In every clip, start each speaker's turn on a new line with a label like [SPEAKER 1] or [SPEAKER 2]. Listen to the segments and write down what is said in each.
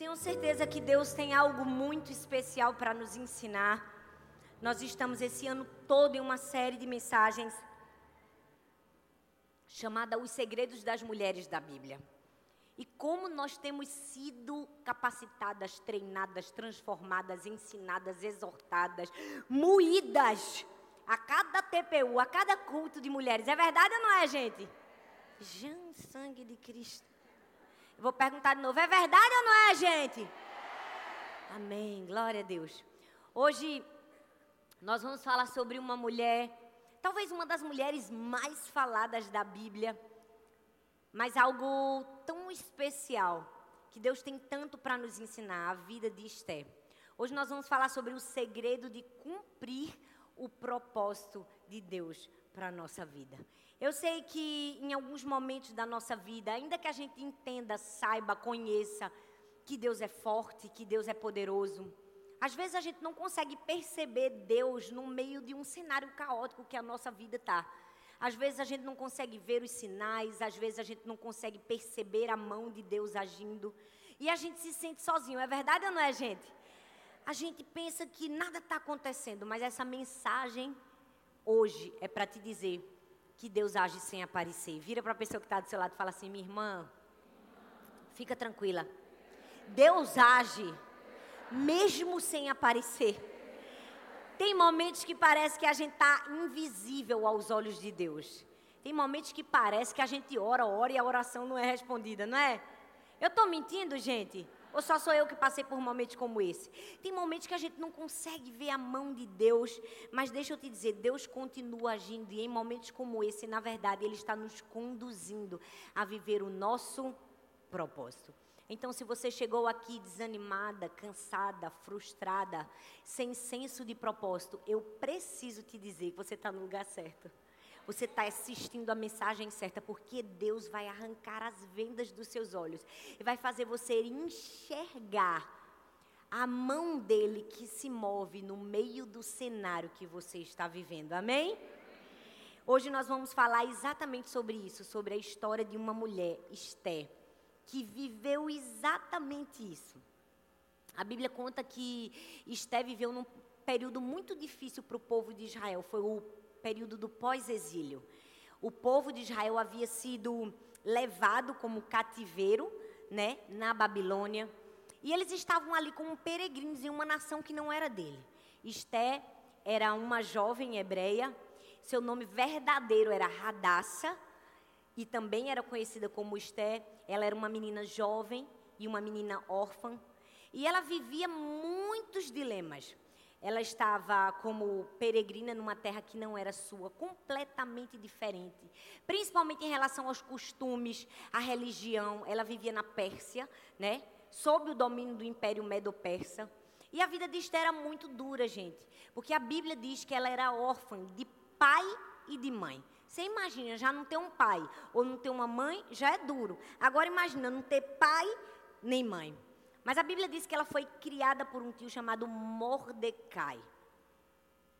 [SPEAKER 1] tenho certeza que Deus tem algo muito especial para nos ensinar. Nós estamos esse ano todo em uma série de mensagens chamada Os Segredos das Mulheres da Bíblia. E como nós temos sido capacitadas, treinadas, transformadas, ensinadas, exortadas, moídas a cada TPU, a cada culto de mulheres. É verdade ou não é, gente? Jão, sangue de Cristo. Vou perguntar de novo: é verdade ou não é, gente? Amém. Glória a Deus. Hoje nós vamos falar sobre uma mulher, talvez uma das mulheres mais faladas da Bíblia, mas algo tão especial que Deus tem tanto para nos ensinar, a vida de Esther. Hoje nós vamos falar sobre o segredo de cumprir o propósito de Deus para a nossa vida. Eu sei que em alguns momentos da nossa vida, ainda que a gente entenda, saiba, conheça que Deus é forte, que Deus é poderoso, às vezes a gente não consegue perceber Deus no meio de um cenário caótico que a nossa vida está. Às vezes a gente não consegue ver os sinais, às vezes a gente não consegue perceber a mão de Deus agindo. E a gente se sente sozinho, é verdade ou não é, gente? A gente pensa que nada está acontecendo, mas essa mensagem hoje é para te dizer que Deus age sem aparecer. Vira para a pessoa que está do seu lado e fala assim: minha irmã, fica tranquila. Deus age mesmo sem aparecer. Tem momentos que parece que a gente está invisível aos olhos de Deus. Tem momentos que parece que a gente ora, ora e a oração não é respondida, não é? Eu estou mentindo, gente? Ou só sou eu que passei por momentos como esse? Tem momentos que a gente não consegue ver a mão de Deus, mas deixa eu te dizer, Deus continua agindo e em momentos como esse, na verdade, Ele está nos conduzindo a viver o nosso propósito. Então, se você chegou aqui desanimada, cansada, frustrada, sem senso de propósito, eu preciso te dizer que você está no lugar certo você está assistindo a mensagem certa, porque Deus vai arrancar as vendas dos seus olhos e vai fazer você enxergar a mão dele que se move no meio do cenário que você está vivendo. Amém? Hoje nós vamos falar exatamente sobre isso, sobre a história de uma mulher, Esté, que viveu exatamente isso. A Bíblia conta que Esté viveu num período muito difícil para o povo de Israel. Foi o período do pós-exílio. O povo de Israel havia sido levado como cativeiro, né, na Babilônia, e eles estavam ali como peregrinos em uma nação que não era dele. Esté era uma jovem hebreia, seu nome verdadeiro era Radassa, e também era conhecida como Esté. Ela era uma menina jovem e uma menina órfã, e ela vivia muitos dilemas. Ela estava como peregrina numa terra que não era sua, completamente diferente, principalmente em relação aos costumes, à religião. Ela vivia na Pérsia, né? Sob o domínio do Império Medo-Persa. E a vida de Esther era muito dura, gente, porque a Bíblia diz que ela era órfã de pai e de mãe. Você imagina, já não ter um pai ou não ter uma mãe, já é duro. Agora imagina não ter pai nem mãe. Mas a Bíblia diz que ela foi criada por um tio chamado Mordecai.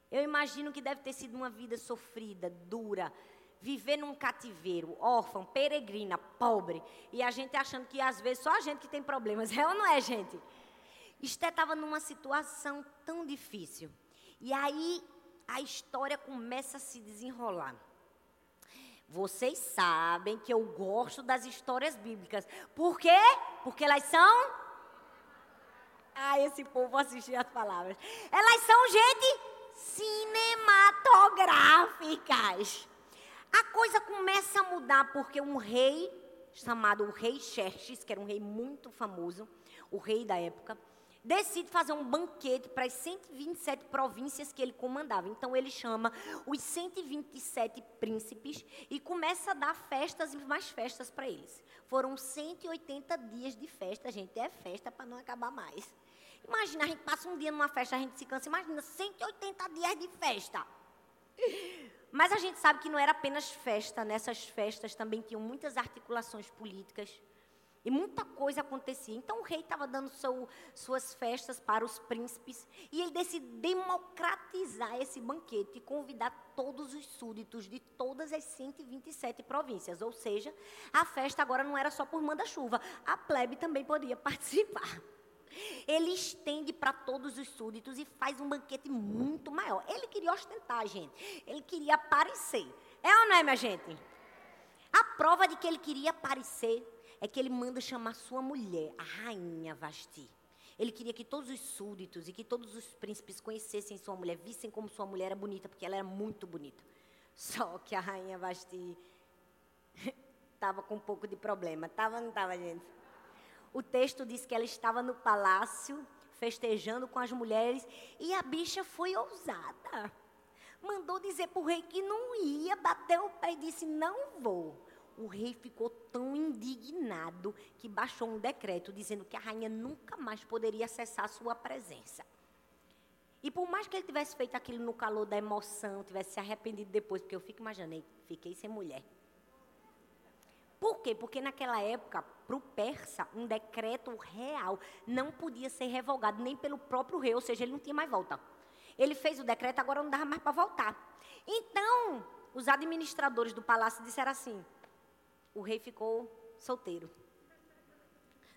[SPEAKER 1] Eu imagino que deve ter sido uma vida sofrida, dura, viver num cativeiro, órfã, peregrina, pobre, e a gente achando que às vezes só a gente que tem problemas, é ou não é, gente? Esté estava numa situação tão difícil. E aí a história começa a se desenrolar. Vocês sabem que eu gosto das histórias bíblicas. Por quê? Porque elas são ah, esse povo assistir as palavras. Elas são gente cinematográficas. A coisa começa a mudar porque um rei chamado o rei Xerxes, que era um rei muito famoso, o rei da época, decide fazer um banquete para as 127 províncias que ele comandava. Então ele chama os 127 príncipes e começa a dar festas e mais festas para eles. Foram 180 dias de festa, gente. É festa para não acabar mais. Imagina, a gente passa um dia numa festa, a gente se cansa. Imagina, 180 dias de festa. Mas a gente sabe que não era apenas festa. Nessas festas também tinham muitas articulações políticas. E muita coisa acontecia. Então o rei estava dando seu, suas festas para os príncipes e ele decidiu democratizar esse banquete e convidar todos os súditos de todas as 127 províncias. Ou seja, a festa agora não era só por manda-chuva, a plebe também podia participar. Ele estende para todos os súditos e faz um banquete muito maior. Ele queria ostentar, gente. Ele queria aparecer. É ou não é, minha gente? A prova de que ele queria aparecer é que ele manda chamar sua mulher, a rainha Vasti. Ele queria que todos os súditos e que todos os príncipes conhecessem sua mulher, vissem como sua mulher era bonita, porque ela era muito bonita. Só que a rainha Vasti estava com um pouco de problema. Estava ou não estava, gente? O texto diz que ela estava no palácio, festejando com as mulheres, e a bicha foi ousada. Mandou dizer para o rei que não ia, bateu o pé e disse: Não vou. O rei ficou tão indignado que baixou um decreto dizendo que a rainha nunca mais poderia acessar sua presença. E por mais que ele tivesse feito aquilo no calor da emoção, tivesse se arrependido depois, porque eu fico imaginando, fiquei sem mulher. Por quê? Porque naquela época, para o persa, um decreto real não podia ser revogado nem pelo próprio rei, ou seja, ele não tinha mais volta. Ele fez o decreto, agora não dava mais para voltar. Então, os administradores do palácio disseram assim: o rei ficou solteiro.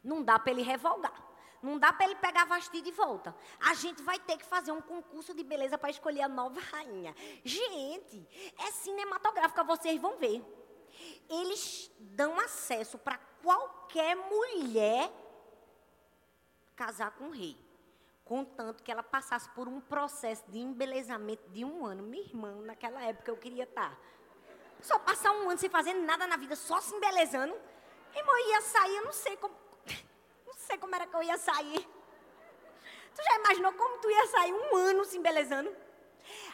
[SPEAKER 1] Não dá para ele revogar. Não dá para ele pegar Vasti de volta. A gente vai ter que fazer um concurso de beleza para escolher a nova rainha. Gente, é cinematográfica, vocês vão ver eles dão acesso para qualquer mulher casar com o rei. Contanto que ela passasse por um processo de embelezamento de um ano. Minha irmã, naquela época eu queria estar. Só passar um ano sem fazer nada na vida, só se embelezando. Irmão, eu ia sair, eu não sei como. Não sei como era que eu ia sair. Tu já imaginou como tu ia sair um ano se embelezando?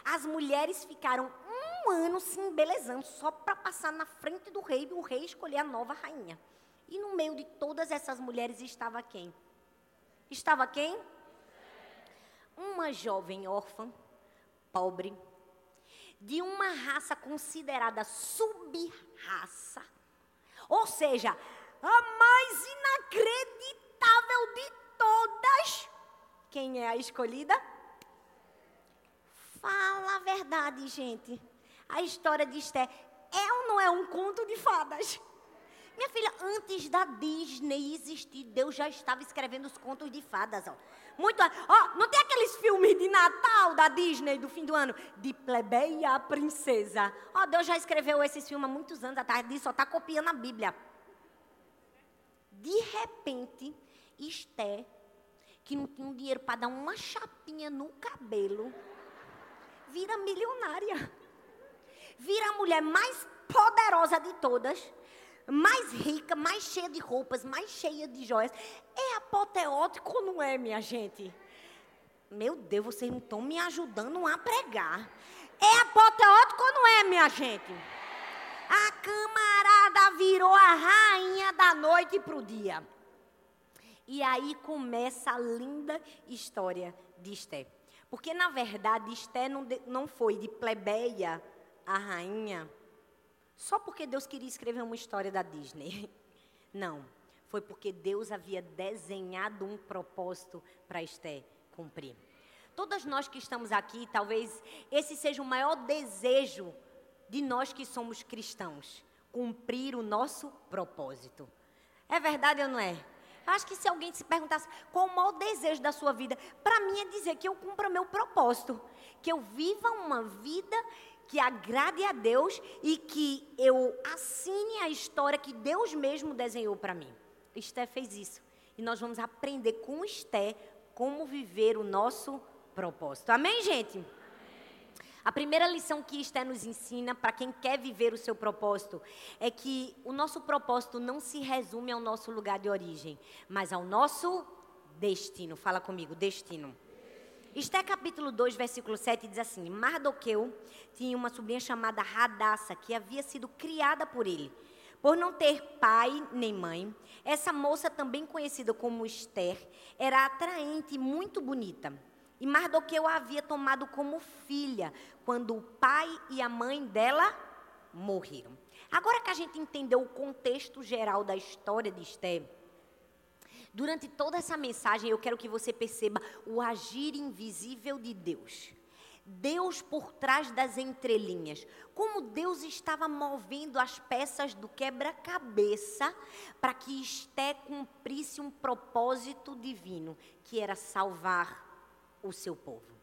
[SPEAKER 1] As mulheres ficaram um ano se embelezando só para passar na frente do rei e o rei escolher a nova rainha. E no meio de todas essas mulheres estava quem? Estava quem? Uma jovem órfã, pobre, de uma raça considerada sub-raça. Ou seja, a mais inacreditável de todas. Quem é a escolhida? Fala a verdade, gente a história de Esté é ou não é um conto de fadas? Minha filha, antes da Disney existir, Deus já estava escrevendo os contos de fadas, ó. Muito, ó, não tem aqueles filmes de Natal da Disney do fim do ano, de plebeia a princesa. Ó, Deus já escreveu esses filmes há muitos anos atrás, só está copiando a Bíblia. De repente, Esté, que não tinha um dinheiro para dar uma chapinha no cabelo, vira milionária mulher mais poderosa de todas, mais rica, mais cheia de roupas, mais cheia de joias. É apoteótico não é, minha gente? Meu Deus, vocês não estão me ajudando a pregar. É apoteótico ou não é, minha gente? A camarada virou a rainha da noite para o dia. E aí começa a linda história de Esté. Porque, na verdade, Esté não, não foi de plebeia a rainha só porque Deus queria escrever uma história da Disney. Não. Foi porque Deus havia desenhado um propósito para Esté cumprir. Todas nós que estamos aqui, talvez esse seja o maior desejo de nós que somos cristãos: cumprir o nosso propósito. É verdade ou não é? Acho que se alguém se perguntasse qual o maior desejo da sua vida, para mim é dizer que eu cumpra meu propósito, que eu viva uma vida que agrade a Deus e que eu assine a história que Deus mesmo desenhou para mim. Esté fez isso. E nós vamos aprender com Esté como viver o nosso propósito. Amém, gente? A primeira lição que Esté nos ensina para quem quer viver o seu propósito é que o nosso propósito não se resume ao nosso lugar de origem, mas ao nosso destino. Fala comigo, destino. Esté capítulo 2, versículo 7 diz assim: Mardoqueu tinha uma sobrinha chamada Radassa, que havia sido criada por ele. Por não ter pai nem mãe, essa moça, também conhecida como Esther, era atraente e muito bonita. E Mardoqueu a havia tomado como filha quando o pai e a mãe dela morreram. Agora que a gente entendeu o contexto geral da história de Esther, Durante toda essa mensagem, eu quero que você perceba o agir invisível de Deus. Deus por trás das entrelinhas. Como Deus estava movendo as peças do quebra-cabeça para que Esté cumprisse um propósito divino, que era salvar o seu povo.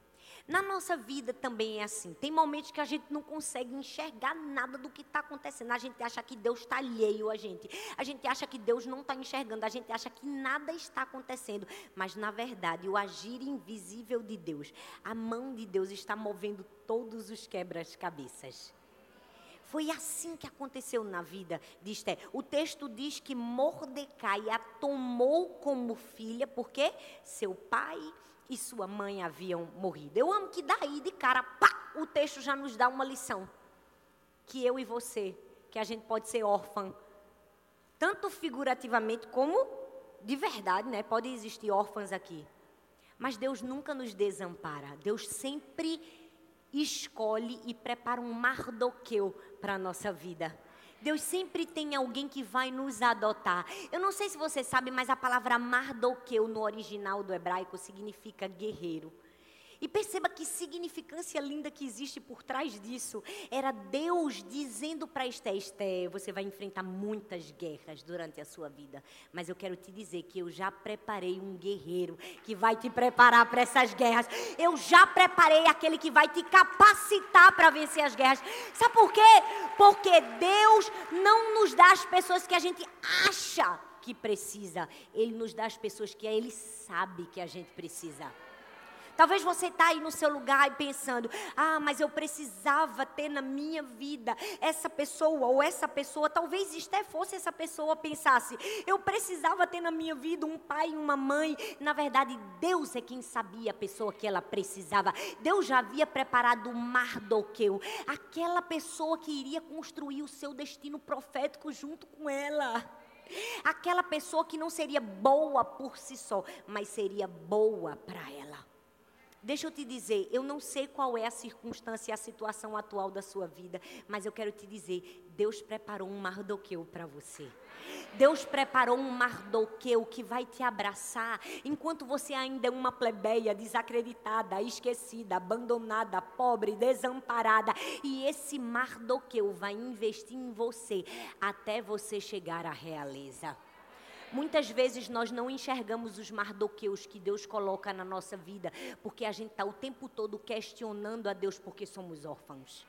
[SPEAKER 1] Na nossa vida também é assim. Tem momentos que a gente não consegue enxergar nada do que está acontecendo. A gente acha que Deus está alheio a gente. A gente acha que Deus não está enxergando. A gente acha que nada está acontecendo. Mas, na verdade, o agir invisível de Deus, a mão de Deus está movendo todos os quebras-cabeças. Foi assim que aconteceu na vida de Esther. O texto diz que Mordecai a tomou como filha, porque seu pai e sua mãe haviam morrido. Eu amo que daí de cara, pá, o texto já nos dá uma lição. Que eu e você, que a gente pode ser órfã, tanto figurativamente como de verdade, né? Pode existir órfãs aqui. Mas Deus nunca nos desampara. Deus sempre escolhe e prepara um mardoqueu para a nossa vida. Deus sempre tem alguém que vai nos adotar. Eu não sei se você sabe, mas a palavra Mardoqueu no original do hebraico significa guerreiro. E perceba que significância linda que existe por trás disso. Era Deus dizendo para Esté, Esté, você vai enfrentar muitas guerras durante a sua vida. Mas eu quero te dizer que eu já preparei um guerreiro que vai te preparar para essas guerras. Eu já preparei aquele que vai te capacitar para vencer as guerras. Sabe por quê? Porque Deus não nos dá as pessoas que a gente acha que precisa. Ele nos dá as pessoas que Ele sabe que a gente precisa. Talvez você está aí no seu lugar e pensando: ah, mas eu precisava ter na minha vida essa pessoa ou essa pessoa. Talvez Esté fosse essa pessoa pensasse: eu precisava ter na minha vida um pai e uma mãe. Na verdade, Deus é quem sabia a pessoa que ela precisava. Deus já havia preparado o Mardoqueu, aquela pessoa que iria construir o seu destino profético junto com ela. Aquela pessoa que não seria boa por si só, mas seria boa para ela. Deixa eu te dizer, eu não sei qual é a circunstância e a situação atual da sua vida, mas eu quero te dizer, Deus preparou um Mardoqueu para você. Deus preparou um Mardoqueu que vai te abraçar enquanto você ainda é uma plebeia desacreditada, esquecida, abandonada, pobre, desamparada. E esse Mardoqueu vai investir em você até você chegar à realeza. Muitas vezes nós não enxergamos os mardoqueus que Deus coloca na nossa vida, porque a gente está o tempo todo questionando a Deus porque somos órfãos.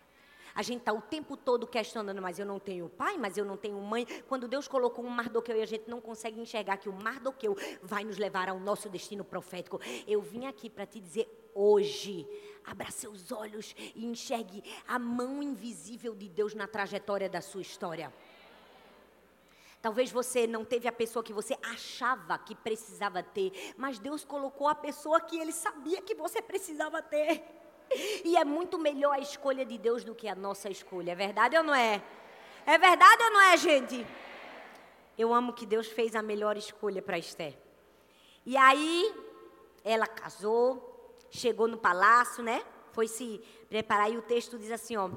[SPEAKER 1] A gente está o tempo todo questionando, mas eu não tenho pai, mas eu não tenho mãe. Quando Deus colocou um Mardoqueu e a gente não consegue enxergar que o Mardoqueu vai nos levar ao nosso destino profético. Eu vim aqui para te dizer hoje, abra seus olhos e enxergue a mão invisível de Deus na trajetória da sua história. Talvez você não teve a pessoa que você achava que precisava ter, mas Deus colocou a pessoa que Ele sabia que você precisava ter. E é muito melhor a escolha de Deus do que a nossa escolha, é verdade ou não é? É verdade ou não é, gente? Eu amo que Deus fez a melhor escolha para Esther. E aí, ela casou, chegou no palácio, né? Foi se preparar e o texto diz assim, ó: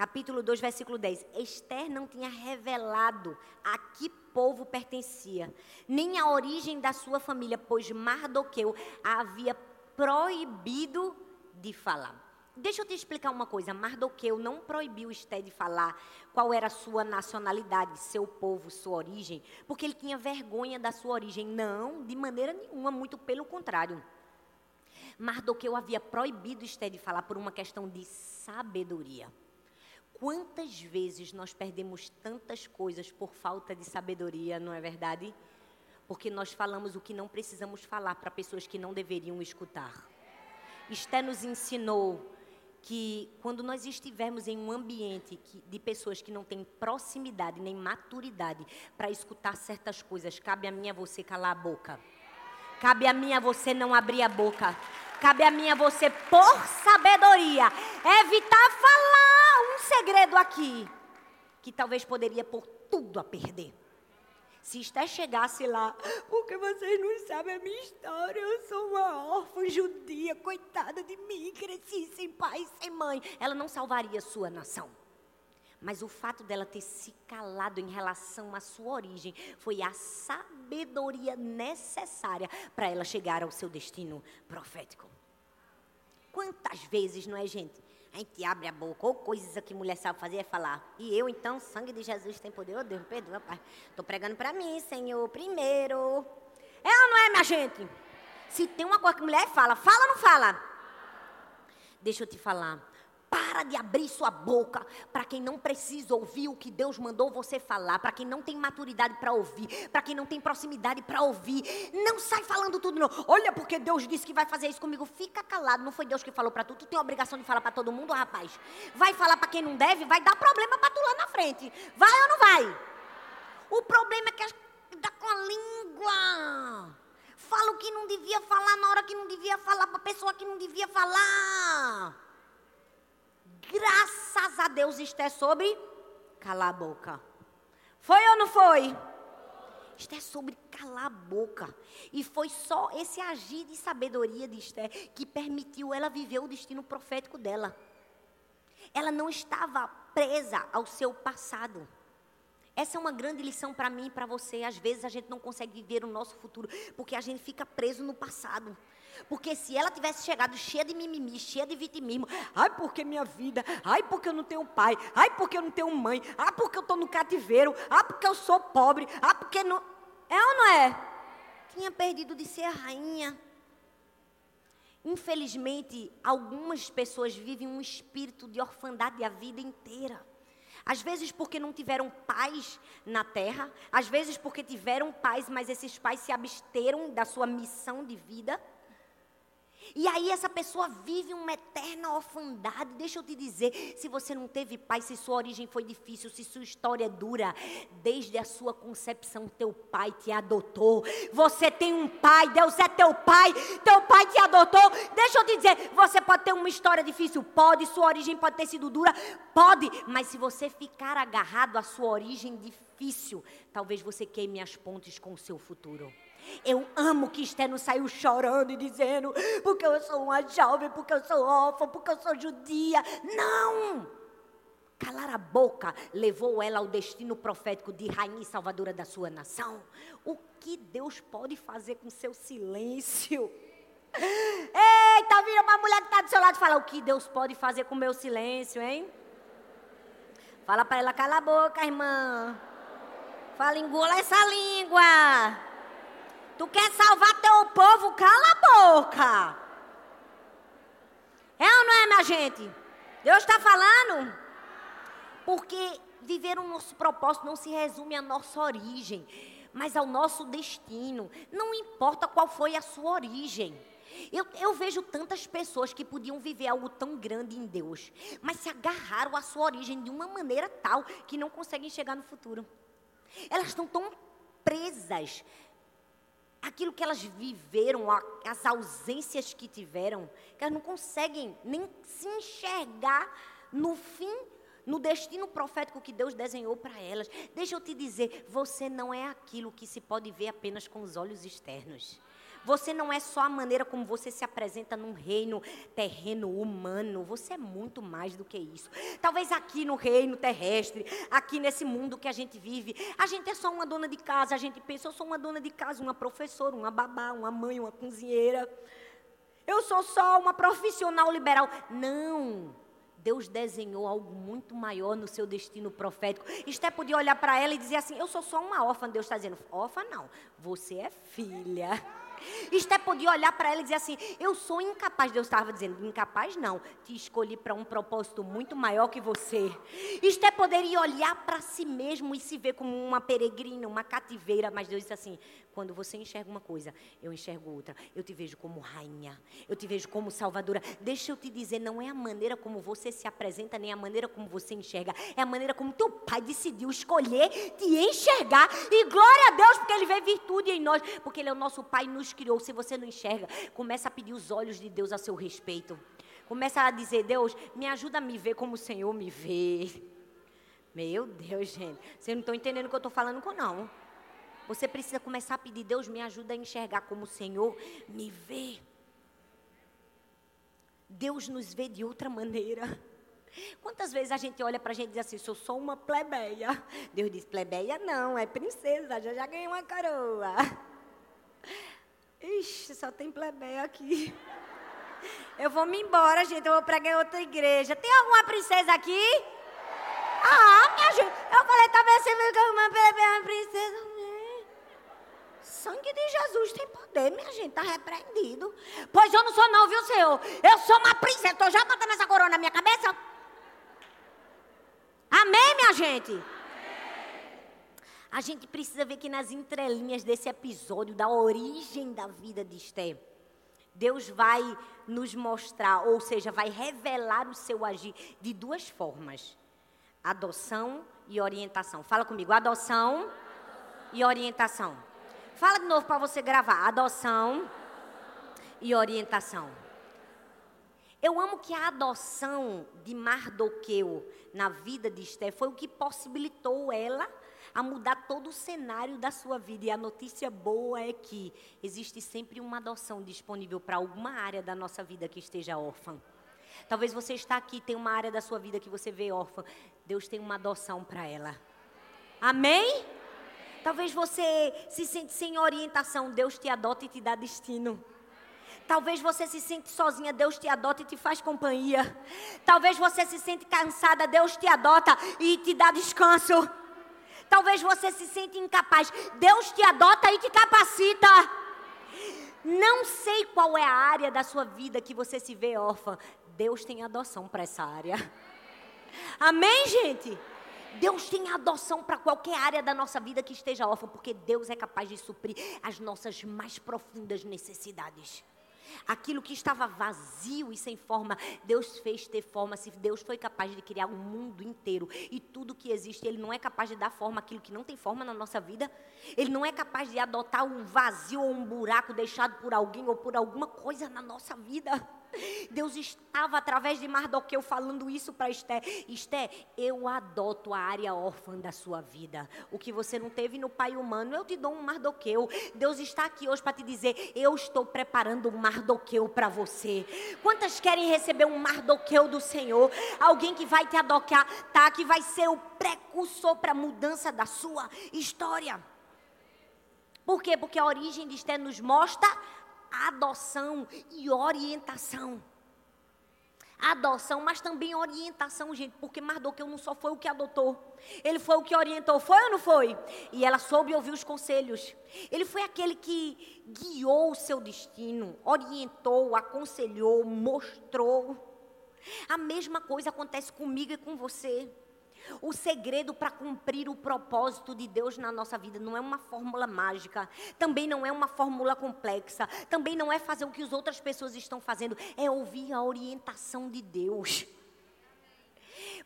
[SPEAKER 1] capítulo 2, versículo 10. Esther não tinha revelado a que povo pertencia, nem a origem da sua família, pois Mardoqueu a havia proibido de falar. Deixa eu te explicar uma coisa. Mardoqueu não proibiu Esté de falar qual era a sua nacionalidade, seu povo, sua origem, porque ele tinha vergonha da sua origem. Não, de maneira nenhuma, muito pelo contrário. Mardoqueu havia proibido Esté de falar por uma questão de sabedoria. Quantas vezes nós perdemos tantas coisas por falta de sabedoria, não é verdade? Porque nós falamos o que não precisamos falar para pessoas que não deveriam escutar. Esté nos ensinou que quando nós estivermos em um ambiente que, de pessoas que não têm proximidade nem maturidade para escutar certas coisas, cabe a mim a você calar a boca. Cabe a mim a você não abrir a boca. Cabe a mim a você, por sabedoria, evitar falar segredo aqui que talvez poderia pôr tudo a perder. Se Esté chegasse lá, porque vocês não sabem a minha história, eu sou uma órfã judia, coitada de mim, cresci sem pai, sem mãe, ela não salvaria sua nação. Mas o fato dela ter se calado em relação à sua origem foi a sabedoria necessária para ela chegar ao seu destino profético. Quantas vezes, não é, gente? A gente abre a boca, ou coisas que mulher sabe fazer é falar. E eu, então, sangue de Jesus tem poder. Oh, Deus, perdoa, pai. Estou pregando para mim, Senhor, primeiro. É ou não é, minha gente? Se tem uma coisa que mulher fala, fala ou não fala? Deixa eu te falar. Para de abrir sua boca para quem não precisa ouvir o que Deus mandou você falar, para quem não tem maturidade para ouvir, para quem não tem proximidade para ouvir. Não sai falando tudo, não. Olha, porque Deus disse que vai fazer isso comigo. Fica calado, não foi Deus que falou para tu. Tu tem a obrigação de falar para todo mundo, rapaz. Vai falar para quem não deve, vai dar problema para tu lá na frente. Vai ou não vai? O problema é que dá com a língua. Fala o que não devia falar na hora que não devia falar para a pessoa que não devia falar graças a Deus isto sobre calar a boca. Foi ou não foi? Isto é sobre calar a boca. E foi só esse agir de sabedoria de Esther que permitiu ela viver o destino profético dela. Ela não estava presa ao seu passado. Essa é uma grande lição para mim e para você. Às vezes a gente não consegue viver o nosso futuro porque a gente fica preso no passado. Porque se ela tivesse chegado cheia de mimimi, cheia de vitimismo, ai porque minha vida, ai porque eu não tenho pai, ai porque eu não tenho mãe, ai porque eu estou no cativeiro, ai porque eu sou pobre, ai porque não. É ou não é? Tinha perdido de ser rainha. Infelizmente, algumas pessoas vivem um espírito de orfandade a vida inteira. Às vezes porque não tiveram pais na terra, às vezes porque tiveram pais, mas esses pais se absteram da sua missão de vida. E aí essa pessoa vive uma eterna orfandade. Deixa eu te dizer, se você não teve pai, se sua origem foi difícil, se sua história é dura, desde a sua concepção teu pai te adotou. Você tem um pai, Deus é teu pai, teu pai te adotou. Deixa eu te dizer, você pode ter uma história difícil, pode, sua origem pode ter sido dura, pode, mas se você ficar agarrado à sua origem difícil, talvez você queime as pontes com o seu futuro. Eu amo que Esther não saiu chorando e dizendo, porque eu sou uma jovem, porque eu sou órfã, porque eu sou judia. Não! Calar a boca levou ela ao destino profético de rainha e salvadora da sua nação. O que Deus pode fazer com seu silêncio? Eita, vira para a mulher que está do seu lado e fala: O que Deus pode fazer com meu silêncio, hein? Fala para ela: Cala a boca, irmã. Fala, engula essa língua. Tu quer salvar teu povo? Cala a boca. É ou não é, minha gente? Deus está falando? Porque viver o nosso propósito não se resume à nossa origem, mas ao nosso destino. Não importa qual foi a sua origem. Eu, eu, vejo tantas pessoas que podiam viver algo tão grande em Deus, mas se agarraram à sua origem de uma maneira tal que não conseguem chegar no futuro. Elas estão tão presas aquilo que elas viveram, as ausências que tiveram, que elas não conseguem nem se enxergar no fim, no destino profético que Deus desenhou para elas. Deixa eu te dizer, você não é aquilo que se pode ver apenas com os olhos externos. Você não é só a maneira como você se apresenta num reino terreno humano. Você é muito mais do que isso. Talvez aqui no reino terrestre, aqui nesse mundo que a gente vive, a gente é só uma dona de casa. A gente pensa, eu sou uma dona de casa, uma professora, uma babá, uma mãe, uma cozinheira. Eu sou só uma profissional liberal. Não. Deus desenhou algo muito maior no seu destino profético. Esté podia olhar para ela e dizer assim: Eu sou só uma órfã. Deus está dizendo: Órfã não, você é filha. Esté podia olhar para ela e dizer assim: Eu sou incapaz. Deus estava dizendo: Incapaz não. Te escolhi para um propósito muito maior que você. Esté poderia olhar para si mesmo e se ver como uma peregrina, uma cativeira. Mas Deus disse assim: Quando você enxerga uma coisa, eu enxergo outra. Eu te vejo como rainha. Eu te vejo como salvadora. Deixa eu te dizer: não é a maneira como você se apresenta, nem a maneira como você enxerga. É a maneira como teu pai decidiu escolher te enxergar. E glória a Deus, porque ele vê virtude em nós. Porque ele é o nosso pai nos nos criou, se você não enxerga, começa a pedir os olhos de Deus a seu respeito. Começa a dizer, Deus, me ajuda a me ver como o Senhor me vê. Meu Deus, gente. Vocês não estão entendendo o que eu estou falando com não. Você precisa começar a pedir, Deus, me ajuda a enxergar como o Senhor me vê. Deus nos vê de outra maneira. Quantas vezes a gente olha para a gente e diz assim, sou só uma plebeia. Deus diz, plebeia não, é princesa, já já ganhei uma coroa. Ixi, só tem plebeia aqui. Eu vou me embora, gente, eu vou pregar em outra igreja. Tem alguma princesa aqui? Ah, minha gente, eu falei, talvez você veja uma plebeia, princesa. Sangue de Jesus tem poder, minha gente, tá repreendido. Pois eu não sou não, viu, Senhor? Eu sou uma princesa, estou já botando essa coroa na minha cabeça. Amém, minha gente? A gente precisa ver que nas entrelinhas desse episódio, da origem da vida de Esther, Deus vai nos mostrar, ou seja, vai revelar o seu agir de duas formas: adoção e orientação. Fala comigo, adoção, e orientação. Fala de novo para você gravar: adoção, adoção e orientação. Eu amo que a adoção de Mardoqueu na vida de Esther foi o que possibilitou ela a mudar todo o cenário da sua vida. E a notícia boa é que existe sempre uma adoção disponível para alguma área da nossa vida que esteja órfã. Talvez você está aqui, tem uma área da sua vida que você vê órfã. Deus tem uma adoção para ela. Amém? Talvez você se sente sem orientação. Deus te adota e te dá destino. Talvez você se sente sozinha, Deus te adota e te faz companhia. Talvez você se sente cansada, Deus te adota e te dá descanso. Talvez você se sente incapaz, Deus te adota e te capacita. Não sei qual é a área da sua vida que você se vê órfã. Deus tem adoção para essa área. Amém, gente? Deus tem adoção para qualquer área da nossa vida que esteja órfã, porque Deus é capaz de suprir as nossas mais profundas necessidades. Aquilo que estava vazio e sem forma, Deus fez ter forma. Se Deus foi capaz de criar o um mundo inteiro e tudo que existe, Ele não é capaz de dar forma àquilo que não tem forma na nossa vida. Ele não é capaz de adotar um vazio ou um buraco deixado por alguém ou por alguma coisa na nossa vida. Deus estava através de Mardoqueu falando isso para Esté. Esté, eu adoto a área órfã da sua vida. O que você não teve no pai humano, eu te dou um Mardoqueu. Deus está aqui hoje para te dizer, eu estou preparando um Mardoqueu para você. Quantas querem receber um Mardoqueu do Senhor? Alguém que vai te adotar, tá? Que vai ser o precursor para a mudança da sua história. Por quê? Porque a origem de Esté nos mostra adoção e orientação. Adoção, mas também orientação, gente, porque Mardoqueu não só foi o que adotou, ele foi o que orientou, foi ou não foi? E ela soube ouvir os conselhos. Ele foi aquele que guiou o seu destino, orientou, aconselhou, mostrou. A mesma coisa acontece comigo e com você. O segredo para cumprir o propósito de Deus na nossa vida não é uma fórmula mágica, também não é uma fórmula complexa, também não é fazer o que as outras pessoas estão fazendo, é ouvir a orientação de Deus.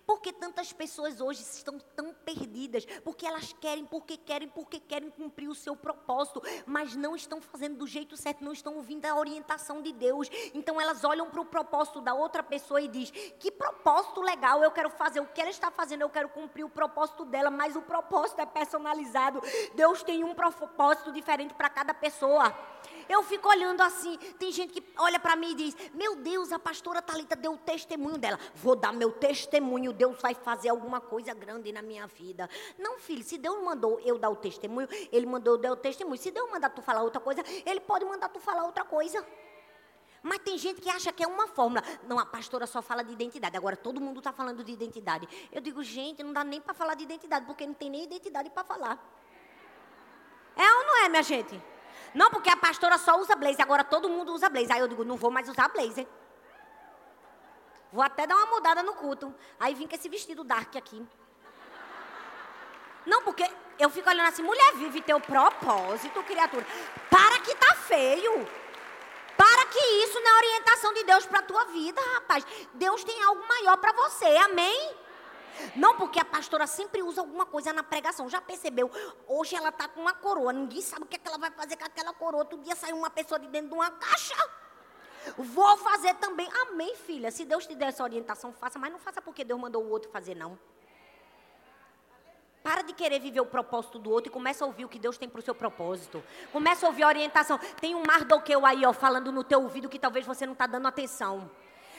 [SPEAKER 1] Por que tantas pessoas hoje estão tão perdidas? Porque elas querem, porque querem, porque querem cumprir o seu propósito, mas não estão fazendo do jeito certo, não estão ouvindo a orientação de Deus. Então elas olham para o propósito da outra pessoa e diz: "Que propósito legal, eu quero fazer o que ela está fazendo, eu quero cumprir o propósito dela, mas o propósito é personalizado. Deus tem um propósito diferente para cada pessoa." Eu fico olhando assim, tem gente que olha para mim e diz: "Meu Deus, a pastora Talita deu o testemunho dela. Vou dar meu testemunho, Deus vai fazer alguma coisa grande na minha vida". Não, filho, se Deus mandou eu dar o testemunho, ele mandou eu dar o testemunho. Se Deus mandar tu falar outra coisa, ele pode mandar tu falar outra coisa. Mas tem gente que acha que é uma fórmula. Não, a pastora só fala de identidade. Agora todo mundo está falando de identidade. Eu digo, gente, não dá nem para falar de identidade, porque não tem nem identidade para falar. É ou não é, minha gente? Não, porque a pastora só usa blazer, agora todo mundo usa blazer. Aí eu digo, não vou mais usar blazer. Vou até dar uma mudada no culto. Aí vim com esse vestido dark aqui. Não, porque eu fico olhando assim, mulher, vive teu propósito, criatura. Para que tá feio. Para que isso não é orientação de Deus para tua vida, rapaz. Deus tem algo maior para você, amém? Não porque a pastora sempre usa alguma coisa na pregação. Já percebeu? Hoje ela está com uma coroa. Ninguém sabe o que, é que ela vai fazer com aquela coroa. Outro dia saiu uma pessoa de dentro de uma caixa. Vou fazer também. Amém, filha. Se Deus te der essa orientação, faça. Mas não faça porque Deus mandou o outro fazer, não. Para de querer viver o propósito do outro e começa a ouvir o que Deus tem para o seu propósito. Começa a ouvir a orientação. Tem um Mardoqueu aí, ó, falando no teu ouvido que talvez você não está dando atenção.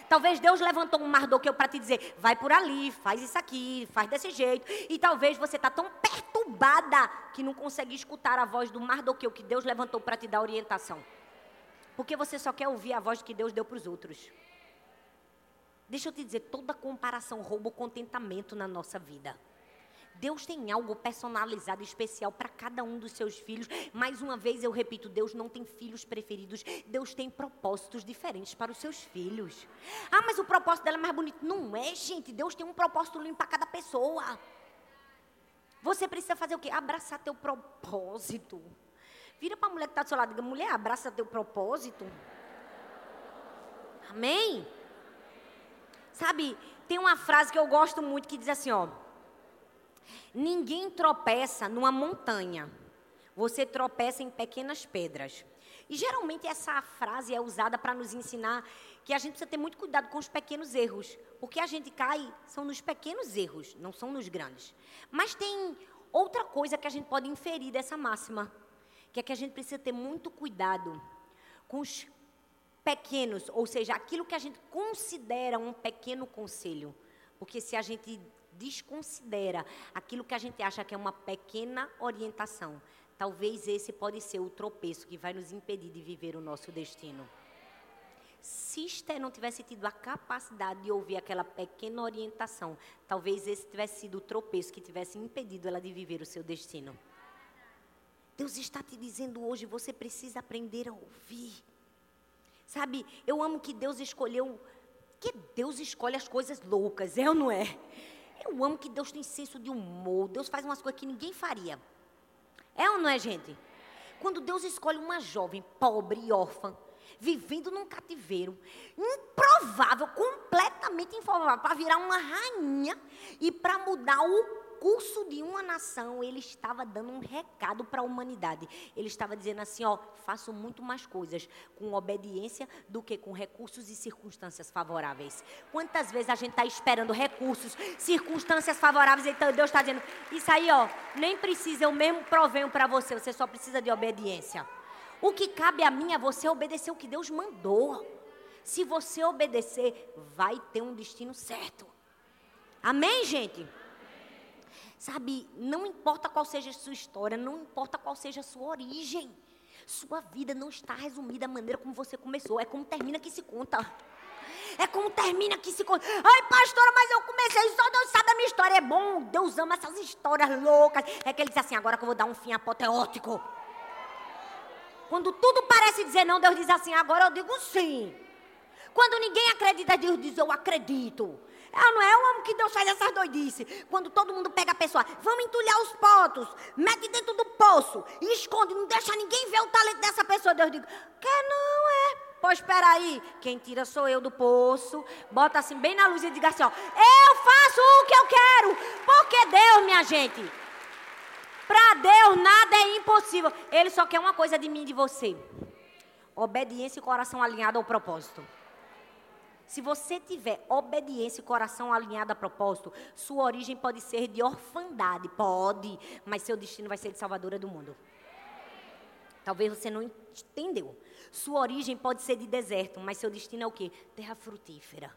[SPEAKER 1] Talvez Deus levantou um Mardoqueu para te dizer, vai por ali, faz isso aqui, faz desse jeito. E talvez você está tão perturbada que não consegue escutar a voz do Mardoqueu que Deus levantou para te dar orientação. Porque você só quer ouvir a voz que Deus deu para os outros. Deixa eu te dizer, toda comparação rouba o contentamento na nossa vida. Deus tem algo personalizado, especial para cada um dos seus filhos. Mais uma vez eu repito: Deus não tem filhos preferidos. Deus tem propósitos diferentes para os seus filhos. Ah, mas o propósito dela é mais bonito. Não é, gente. Deus tem um propósito lindo para cada pessoa. Você precisa fazer o quê? Abraçar teu propósito. Vira para a mulher que está do seu lado e diga: mulher, abraça teu propósito. Amém? Sabe, tem uma frase que eu gosto muito que diz assim: ó. Ninguém tropeça numa montanha. Você tropeça em pequenas pedras. E geralmente essa frase é usada para nos ensinar que a gente precisa ter muito cuidado com os pequenos erros. Porque a gente cai são nos pequenos erros, não são nos grandes. Mas tem outra coisa que a gente pode inferir dessa máxima, que é que a gente precisa ter muito cuidado com os pequenos, ou seja, aquilo que a gente considera um pequeno conselho. Porque se a gente desconsidera aquilo que a gente acha que é uma pequena orientação, talvez esse pode ser o tropeço que vai nos impedir de viver o nosso destino. Se Esther não tivesse tido a capacidade de ouvir aquela pequena orientação, talvez esse tivesse sido o tropeço que tivesse impedido ela de viver o seu destino. Deus está te dizendo hoje, você precisa aprender a ouvir. Sabe, eu amo que Deus escolheu, que Deus escolhe as coisas loucas, é ou não é? Eu amo que Deus tem senso de humor. Deus faz umas coisas que ninguém faria. É ou não é, gente? Quando Deus escolhe uma jovem pobre e órfã, vivendo num cativeiro, improvável, completamente improvável, para virar uma rainha e para mudar o curso de uma nação, ele estava dando um recado para a humanidade. Ele estava dizendo assim: ó, faço muito mais coisas com obediência do que com recursos e circunstâncias favoráveis. Quantas vezes a gente está esperando recursos, circunstâncias favoráveis, então Deus está dizendo: isso aí, ó, nem precisa, eu mesmo provenho para você, você só precisa de obediência. O que cabe a mim é você obedecer o que Deus mandou. Se você obedecer, vai ter um destino certo. Amém, gente? Sabe, não importa qual seja a sua história, não importa qual seja a sua origem. Sua vida não está resumida da maneira como você começou, é como termina que se conta. É como termina que se conta. Ai, pastora, mas eu comecei, só Deus sabe a minha história. É bom, Deus ama essas histórias loucas. É que ele diz assim, agora que eu vou dar um fim apoteótico. Quando tudo parece dizer não, Deus diz assim, agora eu digo sim. Quando ninguém acredita, Deus diz eu acredito. Ah, não é o homem que Deus faz essas doidices. Quando todo mundo pega a pessoa, vamos entulhar os potos, mete dentro do poço e esconde, não deixa ninguém ver o talento dessa pessoa. Deus diz, que não é. Pois espera aí, quem tira sou eu do poço, bota assim bem na luz e diga assim, ó, eu faço o que eu quero. Porque Deus, minha gente, para Deus nada é impossível. Ele só quer uma coisa de mim e de você. Obediência e coração alinhado ao propósito. Se você tiver obediência e coração alinhado a propósito, sua origem pode ser de orfandade, pode, mas seu destino vai ser de salvadora do mundo. Talvez você não entendeu. Sua origem pode ser de deserto, mas seu destino é o quê? Terra frutífera.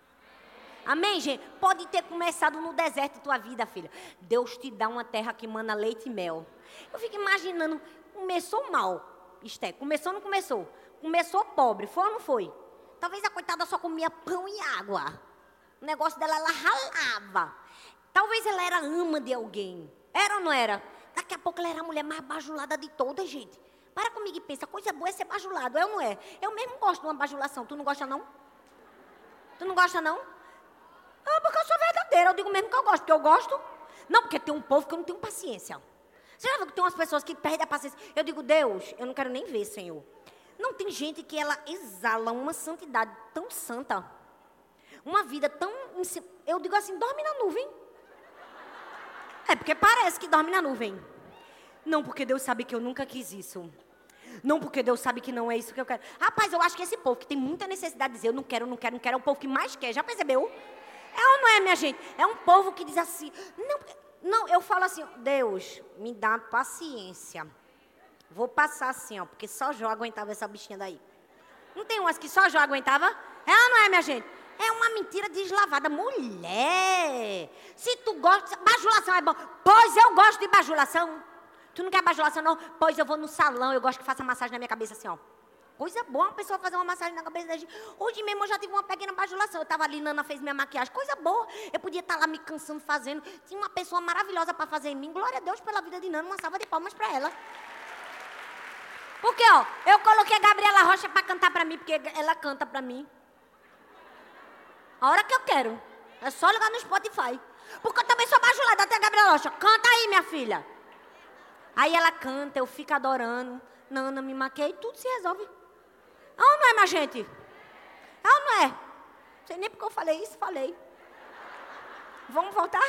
[SPEAKER 1] Amém, gente? Pode ter começado no deserto de tua vida, filha. Deus te dá uma terra que mana leite e mel. Eu fico imaginando, começou mal, Esté. Começou ou não começou? Começou pobre, foi ou não foi? Talvez a coitada só comia pão e água. O negócio dela, ela ralava. Talvez ela era ama de alguém. Era ou não era? Daqui a pouco ela era a mulher mais bajulada de todas, gente. Para comigo e pensa, coisa boa é ser bajulado, é ou não é? Eu mesmo gosto de uma bajulação. Tu não gosta, não? Tu não gosta, não? Ah, porque eu sou verdadeira. Eu digo mesmo que eu gosto, porque eu gosto. Não, porque tem um povo que eu não tenho paciência. Você já viu que tem umas pessoas que perdem a paciência? Eu digo, Deus, eu não quero nem ver, Senhor. Não tem gente que ela exala uma santidade tão santa, uma vida tão. Eu digo assim, dorme na nuvem. É porque parece que dorme na nuvem. Não, porque Deus sabe que eu nunca quis isso. Não, porque Deus sabe que não é isso que eu quero. Rapaz, eu acho que esse povo que tem muita necessidade de dizer eu não quero, não quero, não quero, é o povo que mais quer. Já percebeu? É ou não é, minha gente? É um povo que diz assim. Não, não eu falo assim, Deus, me dá paciência. Vou passar assim, ó, porque só Jó aguentava essa bichinha daí. Não tem umas que só Jó aguentava? É ou não é, minha gente? É uma mentira deslavada. Mulher, se tu gosta. Bajulação é bom. Pois eu gosto de bajulação. Tu não quer bajulação, não? Pois eu vou no salão, eu gosto que faça massagem na minha cabeça assim, ó. Coisa boa uma pessoa fazer uma massagem na cabeça da gente. Hoje mesmo eu já tive uma pequena bajulação. Eu estava ali, Nana fez minha maquiagem. Coisa boa. Eu podia estar tá lá me cansando fazendo. Tinha uma pessoa maravilhosa para fazer em mim. Glória a Deus pela vida de Nana. Uma salva de palmas para ela. Porque, ó, eu coloquei a Gabriela Rocha para cantar para mim, porque ela canta para mim. A hora que eu quero. É só ligar no Spotify. Porque eu também sou bajulada, até a Gabriela Rocha. Canta aí, minha filha. Aí ela canta, eu fico adorando. Nana, me maquei, tudo se resolve. Ah, ou não é, minha gente? Ah, não é? Não sei nem porque eu falei isso, falei. Vamos voltar?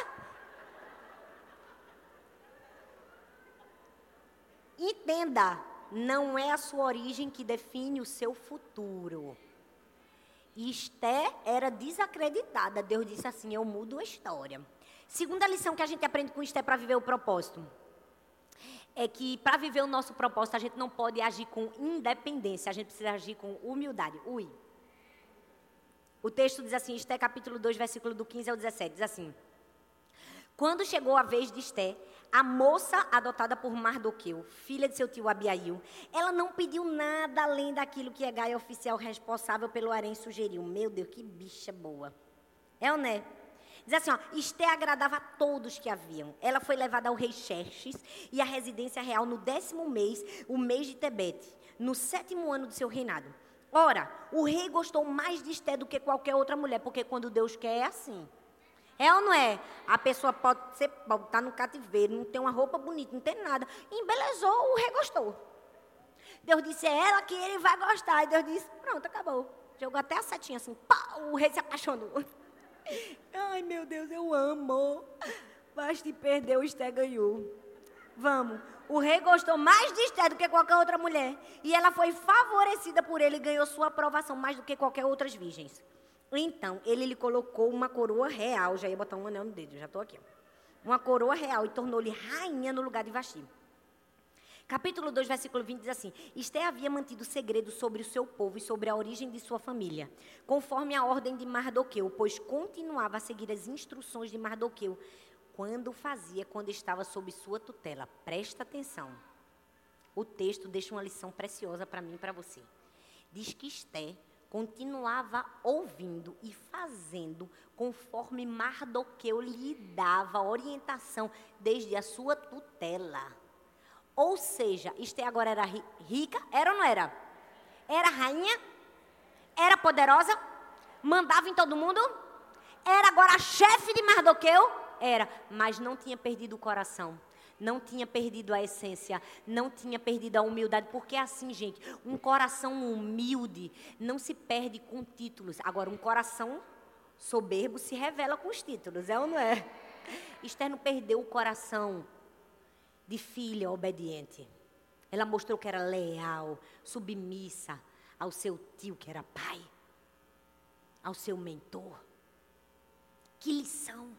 [SPEAKER 1] Entenda, não é a sua origem que define o seu futuro. Esté era desacreditada. Deus disse assim: Eu mudo a história. Segunda lição que a gente aprende com Esté para viver o propósito é que para viver o nosso propósito a gente não pode agir com independência, a gente precisa agir com humildade. Ui. O texto diz assim, Esté capítulo 2, versículo do 15 ao 17, diz assim: Quando chegou a vez de Esté, a moça adotada por Mardoqueu, filha de seu tio Abiail, ela não pediu nada além daquilo que a Gaia oficial responsável pelo harém sugeriu. Meu Deus, que bicha boa. É ou não é? Diz assim, ó, Esté agradava a todos que haviam. Ela foi levada ao rei Xerxes e à residência real no décimo mês, o mês de Tebete, no sétimo ano do seu reinado. Ora, o rei gostou mais de Esté do que qualquer outra mulher, porque quando Deus quer é assim. É ou não é? A pessoa pode ser, pode estar no cativeiro, não tem uma roupa bonita, não tem nada. Embelezou, o rei gostou. Deus disse, é ela que ele vai gostar. E Deus disse, pronto, acabou. Jogou até a setinha assim, pá, o rei se apaixonou. Ai, meu Deus, eu amo. Mas te perdeu, Esté ganhou. Vamos. O rei gostou mais de Esté do que qualquer outra mulher. E ela foi favorecida por ele e ganhou sua aprovação mais do que qualquer outras virgens. Então, ele lhe colocou uma coroa real. Já ia botar um anel no dedo, já estou aqui. Uma coroa real e tornou-lhe rainha no lugar de Vasti. Capítulo 2, versículo 20 diz assim: Esté havia mantido segredo sobre o seu povo e sobre a origem de sua família, conforme a ordem de Mardoqueu, pois continuava a seguir as instruções de Mardoqueu, quando fazia quando estava sob sua tutela. Presta atenção. O texto deixa uma lição preciosa para mim e para você. Diz que Esté continuava ouvindo e fazendo conforme Mardoqueu lhe dava orientação desde a sua tutela. Ou seja, Esther agora era rica, era ou não era? Era rainha, era poderosa, mandava em todo mundo, era agora chefe de Mardoqueu, era, mas não tinha perdido o coração. Não tinha perdido a essência, não tinha perdido a humildade, porque é assim, gente, um coração humilde não se perde com títulos. Agora, um coração soberbo se revela com os títulos, é ou não é? Esther não perdeu o coração de filha obediente. Ela mostrou que era leal, submissa ao seu tio, que era pai, ao seu mentor. Que lição!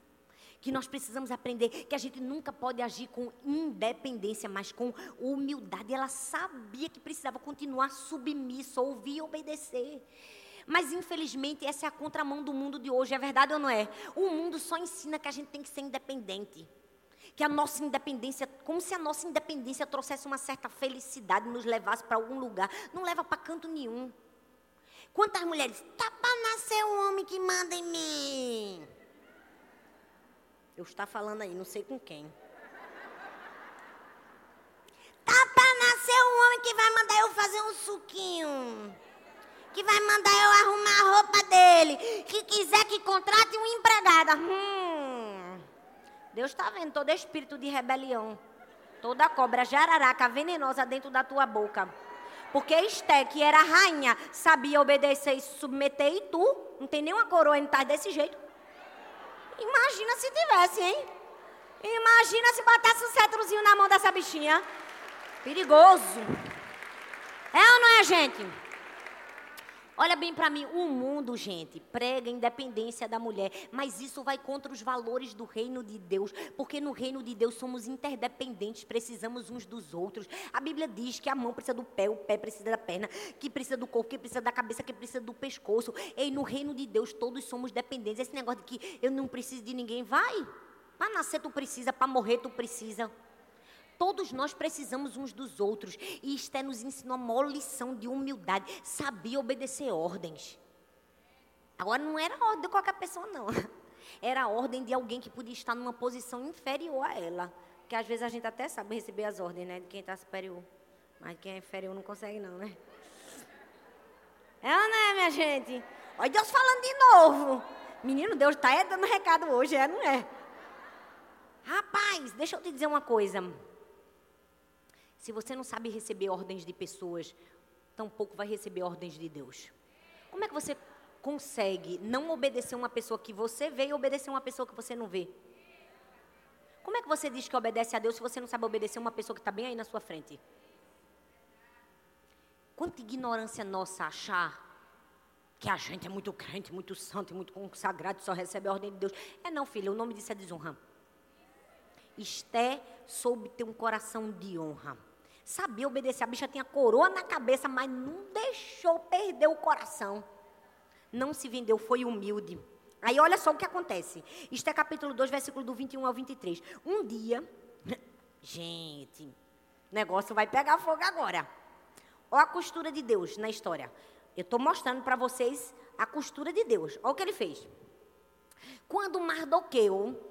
[SPEAKER 1] Que nós precisamos aprender que a gente nunca pode agir com independência, mas com humildade. Ela sabia que precisava continuar submissa, ouvir e obedecer. Mas infelizmente essa é a contramão do mundo de hoje, é verdade ou não é? O mundo só ensina que a gente tem que ser independente que a nossa independência, como se a nossa independência trouxesse uma certa felicidade, nos levasse para algum lugar. Não leva para canto nenhum. Quantas mulheres, tá para nascer um homem que manda em mim? Eu estou falando aí, não sei com quem. Tá para nascer um homem que vai mandar eu fazer um suquinho. Que vai mandar eu arrumar a roupa dele. Que quiser que contrate uma empregada. Hum. Deus está vendo todo espírito de rebelião, toda cobra jararaca venenosa dentro da tua boca. Porque Esté, que era rainha, sabia obedecer e submeter, e tu não tem nenhuma coroa em tá desse jeito. Imagina se tivesse, hein? Imagina se botasse um cetrozinho na mão dessa bichinha. Perigoso. É ou não é, gente? Olha bem para mim, o mundo, gente, prega independência da mulher, mas isso vai contra os valores do reino de Deus, porque no reino de Deus somos interdependentes, precisamos uns dos outros. A Bíblia diz que a mão precisa do pé, o pé precisa da perna, que precisa do corpo, que precisa da cabeça, que precisa do pescoço. E no reino de Deus todos somos dependentes. Esse negócio de que eu não preciso de ninguém, vai. Para nascer tu precisa, para morrer tu precisa. Todos nós precisamos uns dos outros. E isto é, nos ensina uma lição de humildade. Sabia obedecer ordens. Agora, não era ordem de qualquer pessoa, não. Era a ordem de alguém que podia estar numa posição inferior a ela. Porque às vezes a gente até sabe receber as ordens, né? De quem está superior. Mas quem é inferior não consegue, não, né? É ou não é, minha gente? Olha Deus falando de novo. Menino, Deus está dando recado hoje, é, não é? Rapaz, deixa eu te dizer uma coisa. Se você não sabe receber ordens de pessoas, tampouco vai receber ordens de Deus. Como é que você consegue não obedecer uma pessoa que você vê e obedecer uma pessoa que você não vê? Como é que você diz que obedece a Deus se você não sabe obedecer uma pessoa que está bem aí na sua frente? Quanta ignorância nossa achar que a gente é muito crente, muito santo, muito consagrado, só recebe a ordem de Deus. É não, filha, o nome disso é desonra. Esté soube ter um coração de honra sabia obedecer. A bicha tinha coroa na cabeça, mas não deixou perder o coração. Não se vendeu, foi humilde. Aí olha só o que acontece. Isto é capítulo 2, versículo do 21 ao 23. Um dia, gente, o negócio vai pegar fogo agora. Olha a costura de Deus na história. Eu estou mostrando para vocês a costura de Deus. Olha o que ele fez. Quando Mardoqueu